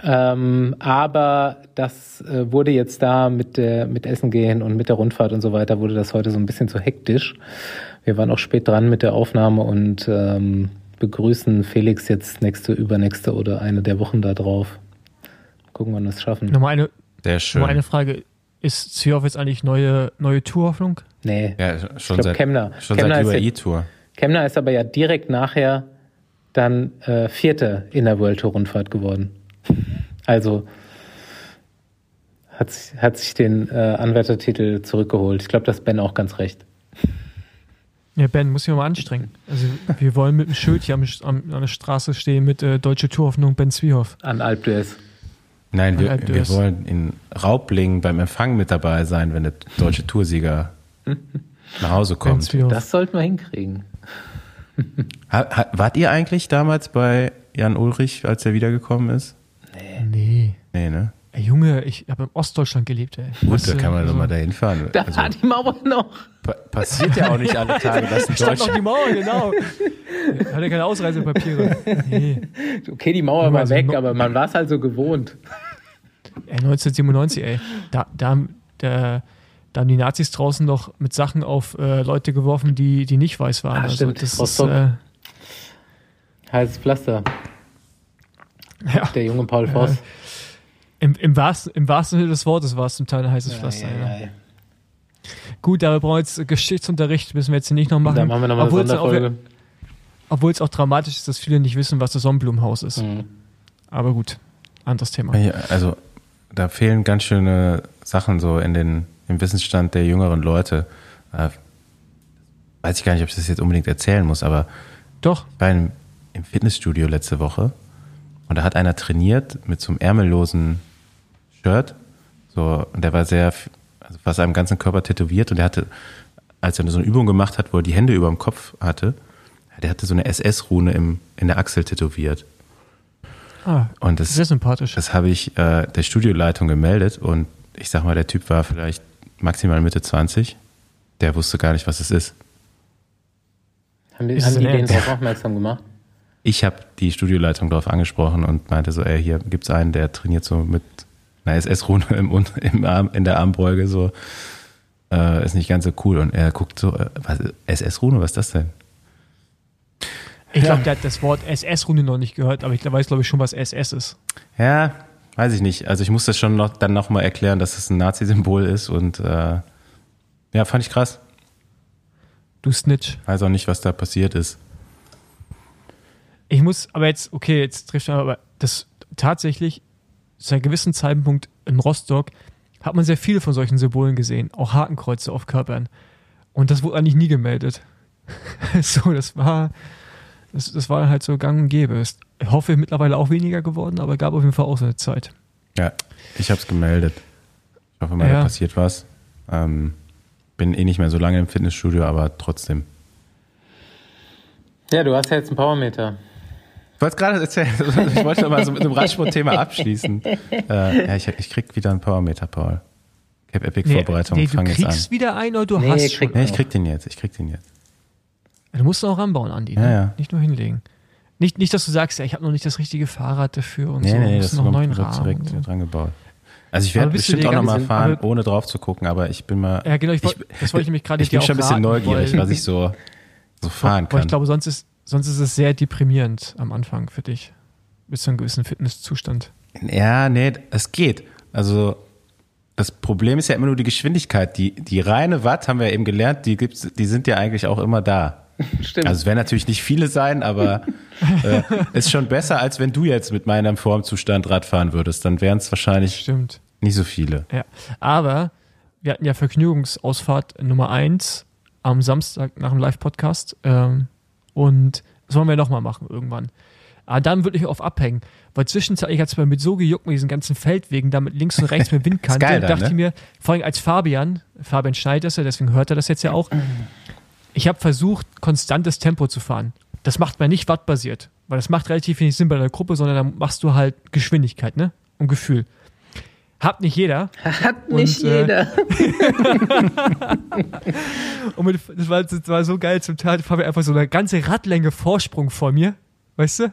A: Ähm, aber das äh, wurde jetzt da mit, der, mit Essen gehen und mit der Rundfahrt und so weiter, wurde das heute so ein bisschen zu hektisch. Wir waren auch spät dran mit der Aufnahme und ähm, begrüßen Felix jetzt nächste, übernächste oder eine der Wochen da drauf. Gucken, wann wir es schaffen.
B: Nochmal eine,
C: Sehr schön.
B: nochmal eine Frage. Ist Zwihoff jetzt eigentlich neue, neue Tourhoffnung?
A: Nee,
C: ja, schon
A: glaub,
C: seit,
A: Kemner.
C: Schon
A: Kemner
C: seit
A: ist ja-
C: UAE-Tour.
A: Kemner ist aber ja direkt nachher dann äh, Vierte in der World Tour Rundfahrt geworden. Also hat, sich- hat sich den äh, Anwärtertitel zurückgeholt. Ich glaube, das Ben auch ganz recht.
B: Ja, Ben, muss ich mal anstrengen. Also, wir wollen mit einem Schild hier am, am, an der Straße stehen mit äh, Deutsche Tourhoffnung Ben Zwiehoff.
A: An Alp d'Huez.
C: Nein, wir,
B: Alp
C: wir wollen in Raublingen beim Empfang mit dabei sein, wenn der deutsche Toursieger nach Hause kommt.
A: Das sollten wir hinkriegen.
C: Wart ihr eigentlich damals bei Jan Ulrich, als er wiedergekommen ist?
B: Nee.
C: Nee, ne?
B: Ey, Junge, ich habe in Ostdeutschland gelebt, ey.
C: Gut,
B: Weißt
C: da kann man
B: also,
C: doch mal dahin fahren.
A: Da
C: Also,
A: war die Mauer noch.
C: pa passiert ja auch nicht alle Tage, dass ein
B: Stand noch
C: Deutscher...
B: die Mauer, genau. Hatte keine Ausreisepapiere. Nee.
A: Okay, die Mauer war
B: also
A: weg,
B: no-
A: aber man war es halt so gewohnt.
B: Ey, 1997, ey. Da, da, haben- da, da haben die Nazis draußen noch mit Sachen auf äh, Leute geworfen, die, die nicht weiß waren.
A: Ah,
B: also,
A: stimmt.
B: das ist,
A: Rostock.
B: äh,
A: Heißes Pflaster.
B: ja,
A: Der junge Paul Voss.
B: im, im, wahrsten, im wahrsten Sinne des Wortes war es zum Teil ein heißes Pflaster.
A: Ei,
B: ja.
A: ei.
B: Gut, aber wir brauchen jetzt Geschichtsunterricht, müssen wir jetzt hier nicht noch machen.
A: Da machen wir nochmal eine
B: Obwohl es auch-
A: Sonderfolge.
B: Obwohl es auch dramatisch ist, dass viele nicht wissen, was das Sonnenblumenhaus ist.
A: Mhm.
B: Aber gut, anderes Thema.
C: Ja, Also, da fehlen ganz schöne Sachen so in den, im Wissensstand der jüngeren Leute. Äh, weiß ich gar nicht, ob ich das jetzt unbedingt erzählen muss, aber
B: Doch,
C: ich war im, im Fitnessstudio letzte Woche und da hat einer trainiert mit so einem ärmellosen Shirt. So, und der war sehr, also fast am ganzen Körper tätowiert und der hatte, als er so eine Übung gemacht hat, wo er die Hände über dem Kopf hatte, der hatte so eine SS-Rune im, in der Achsel tätowiert.
B: ah,
C: Und das,
B: sehr sympathisch.
C: das habe ich äh, der Studioleitung gemeldet und ich sag mal, der Typ war vielleicht maximal Mitte 20. Der wusste gar nicht, was es ist.
A: Haben die,
B: Ist
A: haben
B: es
A: die den darauf aufmerksam gemacht?
C: Ich habe die Studioleitung darauf angesprochen und meinte so, ey, hier gibt's einen, der trainiert so mit einer SS-Rune im, im Arm, in der Armbeuge, so äh, ist nicht ganz so cool. Und er guckt so, äh, was, SS-Rune, was ist das denn?
B: Ich glaube, der hat das Wort SS-Runde noch nicht gehört, aber ich weiß, glaube ich, schon, was SS ist.
C: Ja, weiß ich nicht. Also ich muss das schon noch, dann nochmal erklären, dass es ein Nazi-Symbol ist und äh, ja, fand ich krass.
B: Du Snitch.
C: Weiß auch nicht, was da passiert ist.
B: Ich muss, aber jetzt, okay, jetzt trifft aber das tatsächlich, zu einem gewissen Zeitpunkt in Rostock hat man sehr viele von solchen Symbolen gesehen, auch Hakenkreuze auf Körpern. Und das wurde eigentlich nie gemeldet. so, das war, das, das war halt so gang und gäbe. Ich hoffe, mittlerweile auch weniger geworden, aber gab auf jeden Fall auch so eine Zeit.
C: Ja, ich habe es gemeldet. Ich hoffe mal,
B: Ja.
C: da passiert was. Ähm, bin eh nicht mehr so lange im Fitnessstudio, aber trotzdem.
A: Ja, du hast ja jetzt einen Powermeter.
C: Ich wollte gerade erzählen, ich wollte mal so mit einem Radsport-Thema abschließen. Äh, ja, ich, ich krieg wieder einen Powermeter, Paul. Cape Epic Vorbereitung,
B: nee,
C: fang
B: du
C: jetzt an.
B: kriegst wieder einen oder du
A: Nee,
B: hast schon.
C: Nee, ich krieg den jetzt, ich krieg den jetzt.
B: Du musst ihn auch ranbauen, Andi. Ne?
C: Ja, ja.
B: Nicht nur hinlegen. Nicht, nicht, dass du sagst, ja, ich habe noch nicht das richtige Fahrrad dafür und
C: Nee,
B: so.
C: nee, das
B: noch neuen Rahmen.
C: direkt
B: so.
C: dran gebaut. Also ich
B: Aber
C: werde bestimmt auch nochmal fahren,
B: aber-
C: ohne drauf zu gucken, aber ich bin mal,
B: Ja, genau, ich, wollt,
C: Ich-
B: das wollte ich nämlich gerade
C: ich bin schon ein bisschen neugierig, was ich so, so fahren kann.
B: ich glaube, sonst ist, sonst ist es sehr deprimierend am Anfang für dich. Bis zu einem gewissen Fitnesszustand.
C: Ja, nee, es geht. Also das Problem ist ja immer nur die Geschwindigkeit. Die, die reine Watt haben wir ja eben gelernt, die gibt's, die sind ja eigentlich auch immer da.
A: Stimmt.
C: Also es werden natürlich nicht viele sein, aber äh, ist schon besser, als wenn du jetzt mit meinem Formzustand Rad fahren würdest. Dann wären es wahrscheinlich
B: Stimmt.
C: nicht so viele.
B: Ja. Aber wir hatten ja Vergnügungsausfahrt Nummer eins am Samstag nach dem Live-Podcast. Ähm, und das wollen wir nochmal machen irgendwann. Aber dann würde ich auf abhängen. Weil zwischenzeitlich hat es mir so gejuckt mit diesen ganzen Feldwegen, da mit links und rechts mit Windkante.
C: Ist geil dann,
B: dachte
C: ne?
B: ich mir, vor allem als Fabian, Fabian schneidet das ja, deswegen hört er das jetzt ja auch. Ich habe versucht, konstantes Tempo zu fahren. Das macht man nicht wattbasiert, weil das macht relativ wenig Sinn bei der Gruppe, sondern da machst du halt Geschwindigkeit, ne? Und Gefühl. Hat nicht jeder.
A: Hat nicht
B: Und, äh,
A: jeder.
B: Und mit, das, war, das war so geil zum Teil, Fabian einfach so eine ganze Radlänge Vorsprung vor mir, weißt du?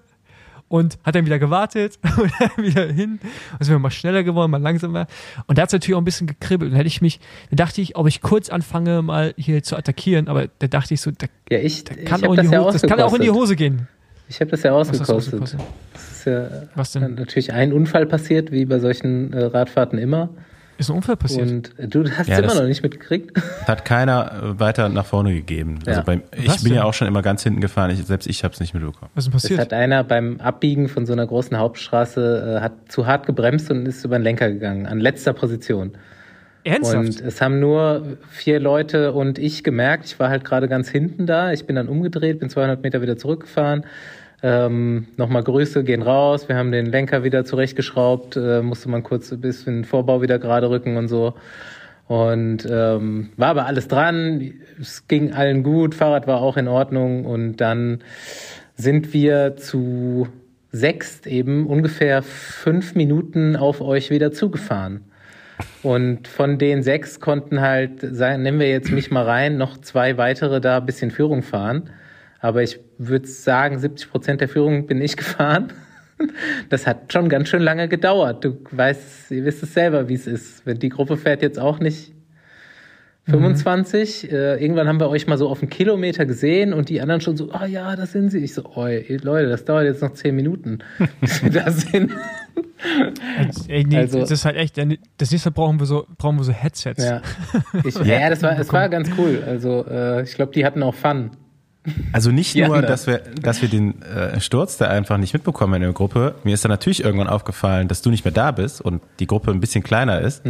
B: Und hat dann wieder gewartet und dann wieder hin. Und sind wir mal schneller geworden, mal langsamer. Und da hat es natürlich auch ein bisschen gekribbelt. Und hätte ich mich, da dachte ich, ob ich kurz anfange, mal hier zu attackieren, aber da dachte ich so, da,
A: Ja, ich,
B: da
A: ich
B: kann,
A: hab
B: auch in
A: das,
B: die
A: ja
B: Hose, das kann auch in die. Hose gehen.
A: Ich habe das ja
B: Was
A: ausgekostet. ist ja
B: Was denn?
A: natürlich ein Unfall passiert, wie bei solchen äh, Radfahrten immer.
B: Ist ein Unfall passiert?
A: Und äh, du hast
C: Ja,
A: es immer noch nicht mitgekriegt.
C: Hat keiner äh, weiter nach vorne gegeben. Also
A: Ja.
C: beim, ich
B: Was
C: bin ja auch schon immer ganz hinten gefahren. Ich, selbst ich habe es nicht mitbekommen.
B: Was ist denn
A: Es
B: passiert?
A: hat einer beim Abbiegen von so einer großen Hauptstraße äh, hat zu hart gebremst und ist über den Lenker gegangen, an letzter Position.
B: Ernsthaft?
A: Und es haben nur vier Leute und ich gemerkt, ich war halt gerade ganz hinten da. Ich bin dann umgedreht, bin 200 Meter wieder zurückgefahren. Ähm, Nochmal Grüße gehen raus. Wir haben den Lenker wieder zurechtgeschraubt, äh, musste man kurz ein bisschen Vorbau wieder gerade rücken und so. Und ähm, war aber alles dran. Es ging allen gut, Fahrrad war auch in Ordnung. Und dann sind wir zu sechst eben ungefähr fünf Minuten auf euch wieder zugefahren. Und von den sechs konnten halt, sagen, nehmen wir jetzt mich mal rein, noch zwei weitere da ein bisschen Führung fahren. Aber ich würde sagen, 70 Prozent der Führung bin ich gefahren. Das hat schon ganz schön lange gedauert. Du weißt, ihr wisst es selber, wie es ist. Wenn die Gruppe fährt jetzt auch nicht 25. Äh, irgendwann haben wir euch mal so auf einen Kilometer gesehen und die anderen schon so, ah ja, das sind sie. Ich so, oh, Leute, das dauert jetzt noch zehn Minuten, bis wir da sind.
B: Ey, nee,
A: Also-
B: das ist halt echt, das nächste brauchen wir so, brauchen wir so Headsets.
A: Ja, ich, ja, das war, es war ganz cool. Also äh, ich glaube, die hatten auch Fun.
C: Also nicht
A: Ja,
C: nur, dass wir, dass wir den äh, Sturz da einfach nicht mitbekommen in der Gruppe. Mir ist dann natürlich irgendwann aufgefallen, dass du nicht mehr da bist und die Gruppe ein bisschen kleiner ist.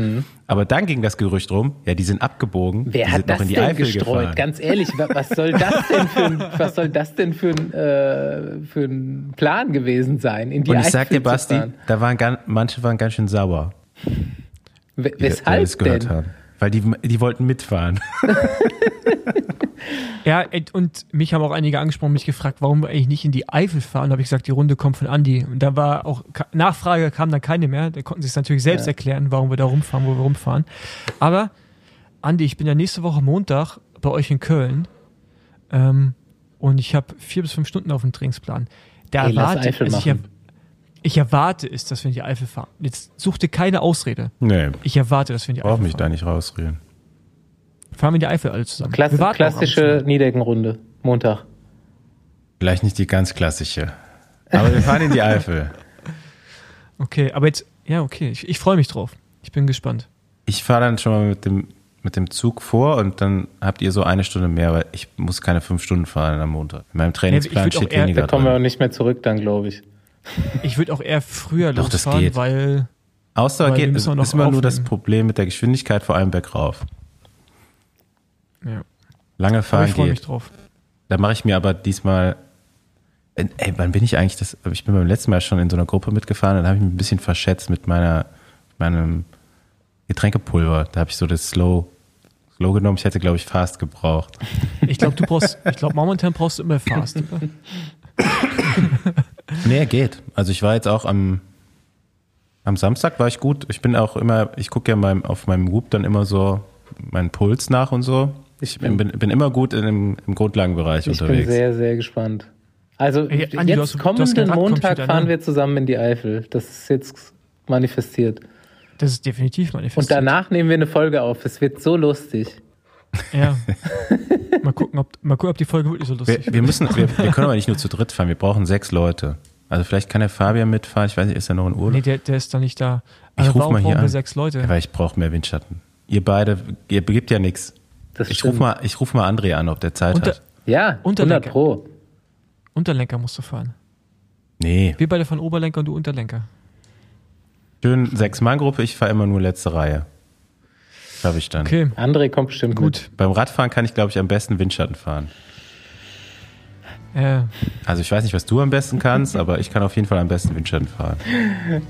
C: Aber dann ging das Gerücht rum, ja, die sind abgebogen.
A: Wer
C: die
A: hat
C: sind noch
A: das
C: in die
A: denn
C: Eifel
A: gestreut?
C: gefahren.
A: Ganz ehrlich, wa- was soll das denn für ein, was soll das denn für ein, äh, für ein Plan gewesen sein? In die
C: und ich sag
A: Eifel
C: dir, Basti, da waren gan, manche waren ganz schön sauer,
A: We-
C: die, die
A: Weshalb
C: das gehört
A: denn?
C: haben. Weil die, die wollten mitfahren.
B: Ja, ey, und mich haben auch einige angesprochen, mich gefragt, warum wir eigentlich nicht in die Eifel fahren. Da habe ich gesagt, die Runde kommt von Andi. Und da war auch, Nachfrage kam dann keine mehr. Da konnten sie es natürlich selbst
A: Ja.
B: erklären, warum wir da rumfahren, wo wir rumfahren. Aber, Andi, ich bin ja nächste Woche Montag bei euch in Köln. Ähm, und ich habe vier bis fünf Stunden auf dem Trainingsplan. Da
A: Ey, lass
B: erwarte also ich, ich erwarte es, dass wir in die Eifel fahren. Jetzt such dir keine Ausrede.
C: Nee,
B: Ich erwarte, dass wir in die
C: brauch
B: Eifel
C: mich da
B: fahren.
C: nicht rausreden.
B: Fahren wir in die Eifel alle zusammen.
A: Klasse, klassische. Niedeckenrunde, Montag.
C: Vielleicht nicht die ganz klassische. Aber wir fahren in die Eifel.
B: Okay, aber jetzt, ja, okay, ich, ich freue mich drauf. Ich bin gespannt.
C: Ich fahre dann schon mal mit dem, mit dem Zug vor und dann habt ihr so eine Stunde mehr, weil ich muss keine fünf Stunden fahren am Montag. In meinem Trainingsplan
B: auch
C: steht
B: eher-
C: weniger
A: Da kommen wir auch nicht mehr zurück dann, glaube ich.
B: Ich würde auch eher früher
C: Doch, das
B: losfahren,
C: geht.
B: weil
C: Ausdauer
B: weil
C: geht,
B: noch
C: ist immer nur das
B: aufnehmen.
C: Problem mit der Geschwindigkeit, vor allem bergauf.
B: Ja,
C: Lange
B: aber
C: fahren
B: ich freue mich drauf.
C: Da mache ich mir aber diesmal. äh, Ey, wann bin ich eigentlich das? Ich bin beim letzten Mal schon in so einer Gruppe mitgefahren, dann habe ich mich ein bisschen verschätzt mit meiner, meinem Getränkepulver. Da habe ich so das Slow, Slow genommen. Ich hätte, glaube ich, Fast gebraucht.
B: Ich glaube, du brauchst, ich glaube, momentan brauchst du immer Fast. oder?
C: Nee, geht. Also ich war jetzt auch am, am Samstag war ich gut. Ich bin auch immer, ich gucke ja meinem, auf meinem Whoop dann immer so meinen Puls nach und so. Ich bin, bin, bin immer gut in dem, im Grundlagenbereich
A: Ich bin
C: unterwegs.
A: sehr, sehr gespannt. Also
B: Ey, Andi,
A: jetzt
B: hast
A: kommenden Montag
B: Radcomputer,
A: fahren
B: ne?
A: wir zusammen in die Eifel. Das ist jetzt manifestiert.
B: Das ist definitiv
A: Und
B: manifestiert.
A: danach nehmen wir eine Folge auf. Es wird so lustig.
B: Ja. mal gucken, ob, mal gucken, ob die Folge wirklich so lustig
C: Wir, wir müssen, wir, wir können aber nicht nur zu dritt fahren. Wir brauchen sechs Leute. Also vielleicht kann der Fabian mitfahren. Ich weiß nicht, ist er noch in Urlaub?
B: Nee, der, der ist da nicht da.
C: Ich
B: Aber
C: ruf
B: warum
C: mal hier an.
B: sechs Leute?
C: Ja, weil ich brauche mehr Windschatten. Ihr beide, ihr begibt ja nichts.
A: Das
C: Ich rufe mal, ich ruf mal André an, ob der Zeit
B: Und der-
C: hat.
A: Ja, 100
B: Unterlenker.
A: Pro.
B: Unterlenker musst du fahren.
C: Nee,
B: Wir beide von Oberlenker und du Unterlenker.
C: schön Sechs-Mann-Gruppe. Ich fahre immer nur letzte Reihe. Habe ich dann.
B: Okay,
A: André kommt bestimmt
B: gut.
C: Beim Radfahren kann ich, glaube ich, am besten Windschatten fahren. Also ich weiß nicht, was du am besten kannst, aber ich kann auf jeden Fall am besten Windschatten fahren.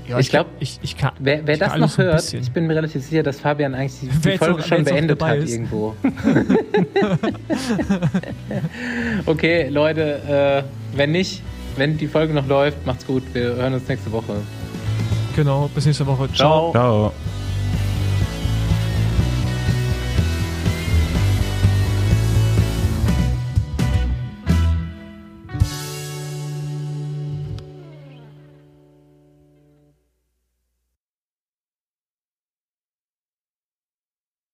B: ja,
A: Ich glaub,
B: ich, ich kann.
A: Wer, wer
B: ich kann
A: das
B: alles
A: noch hört, ich bin mir relativ sicher, dass Fabian eigentlich die, die Folge
B: wer
A: schon beendet hat
B: ist.
A: irgendwo. okay, Leute, äh, wenn nicht, wenn die Folge noch läuft, macht's gut. Wir hören uns nächste Woche.
B: Genau, bis nächste Woche.
A: Ciao.
C: Ciao.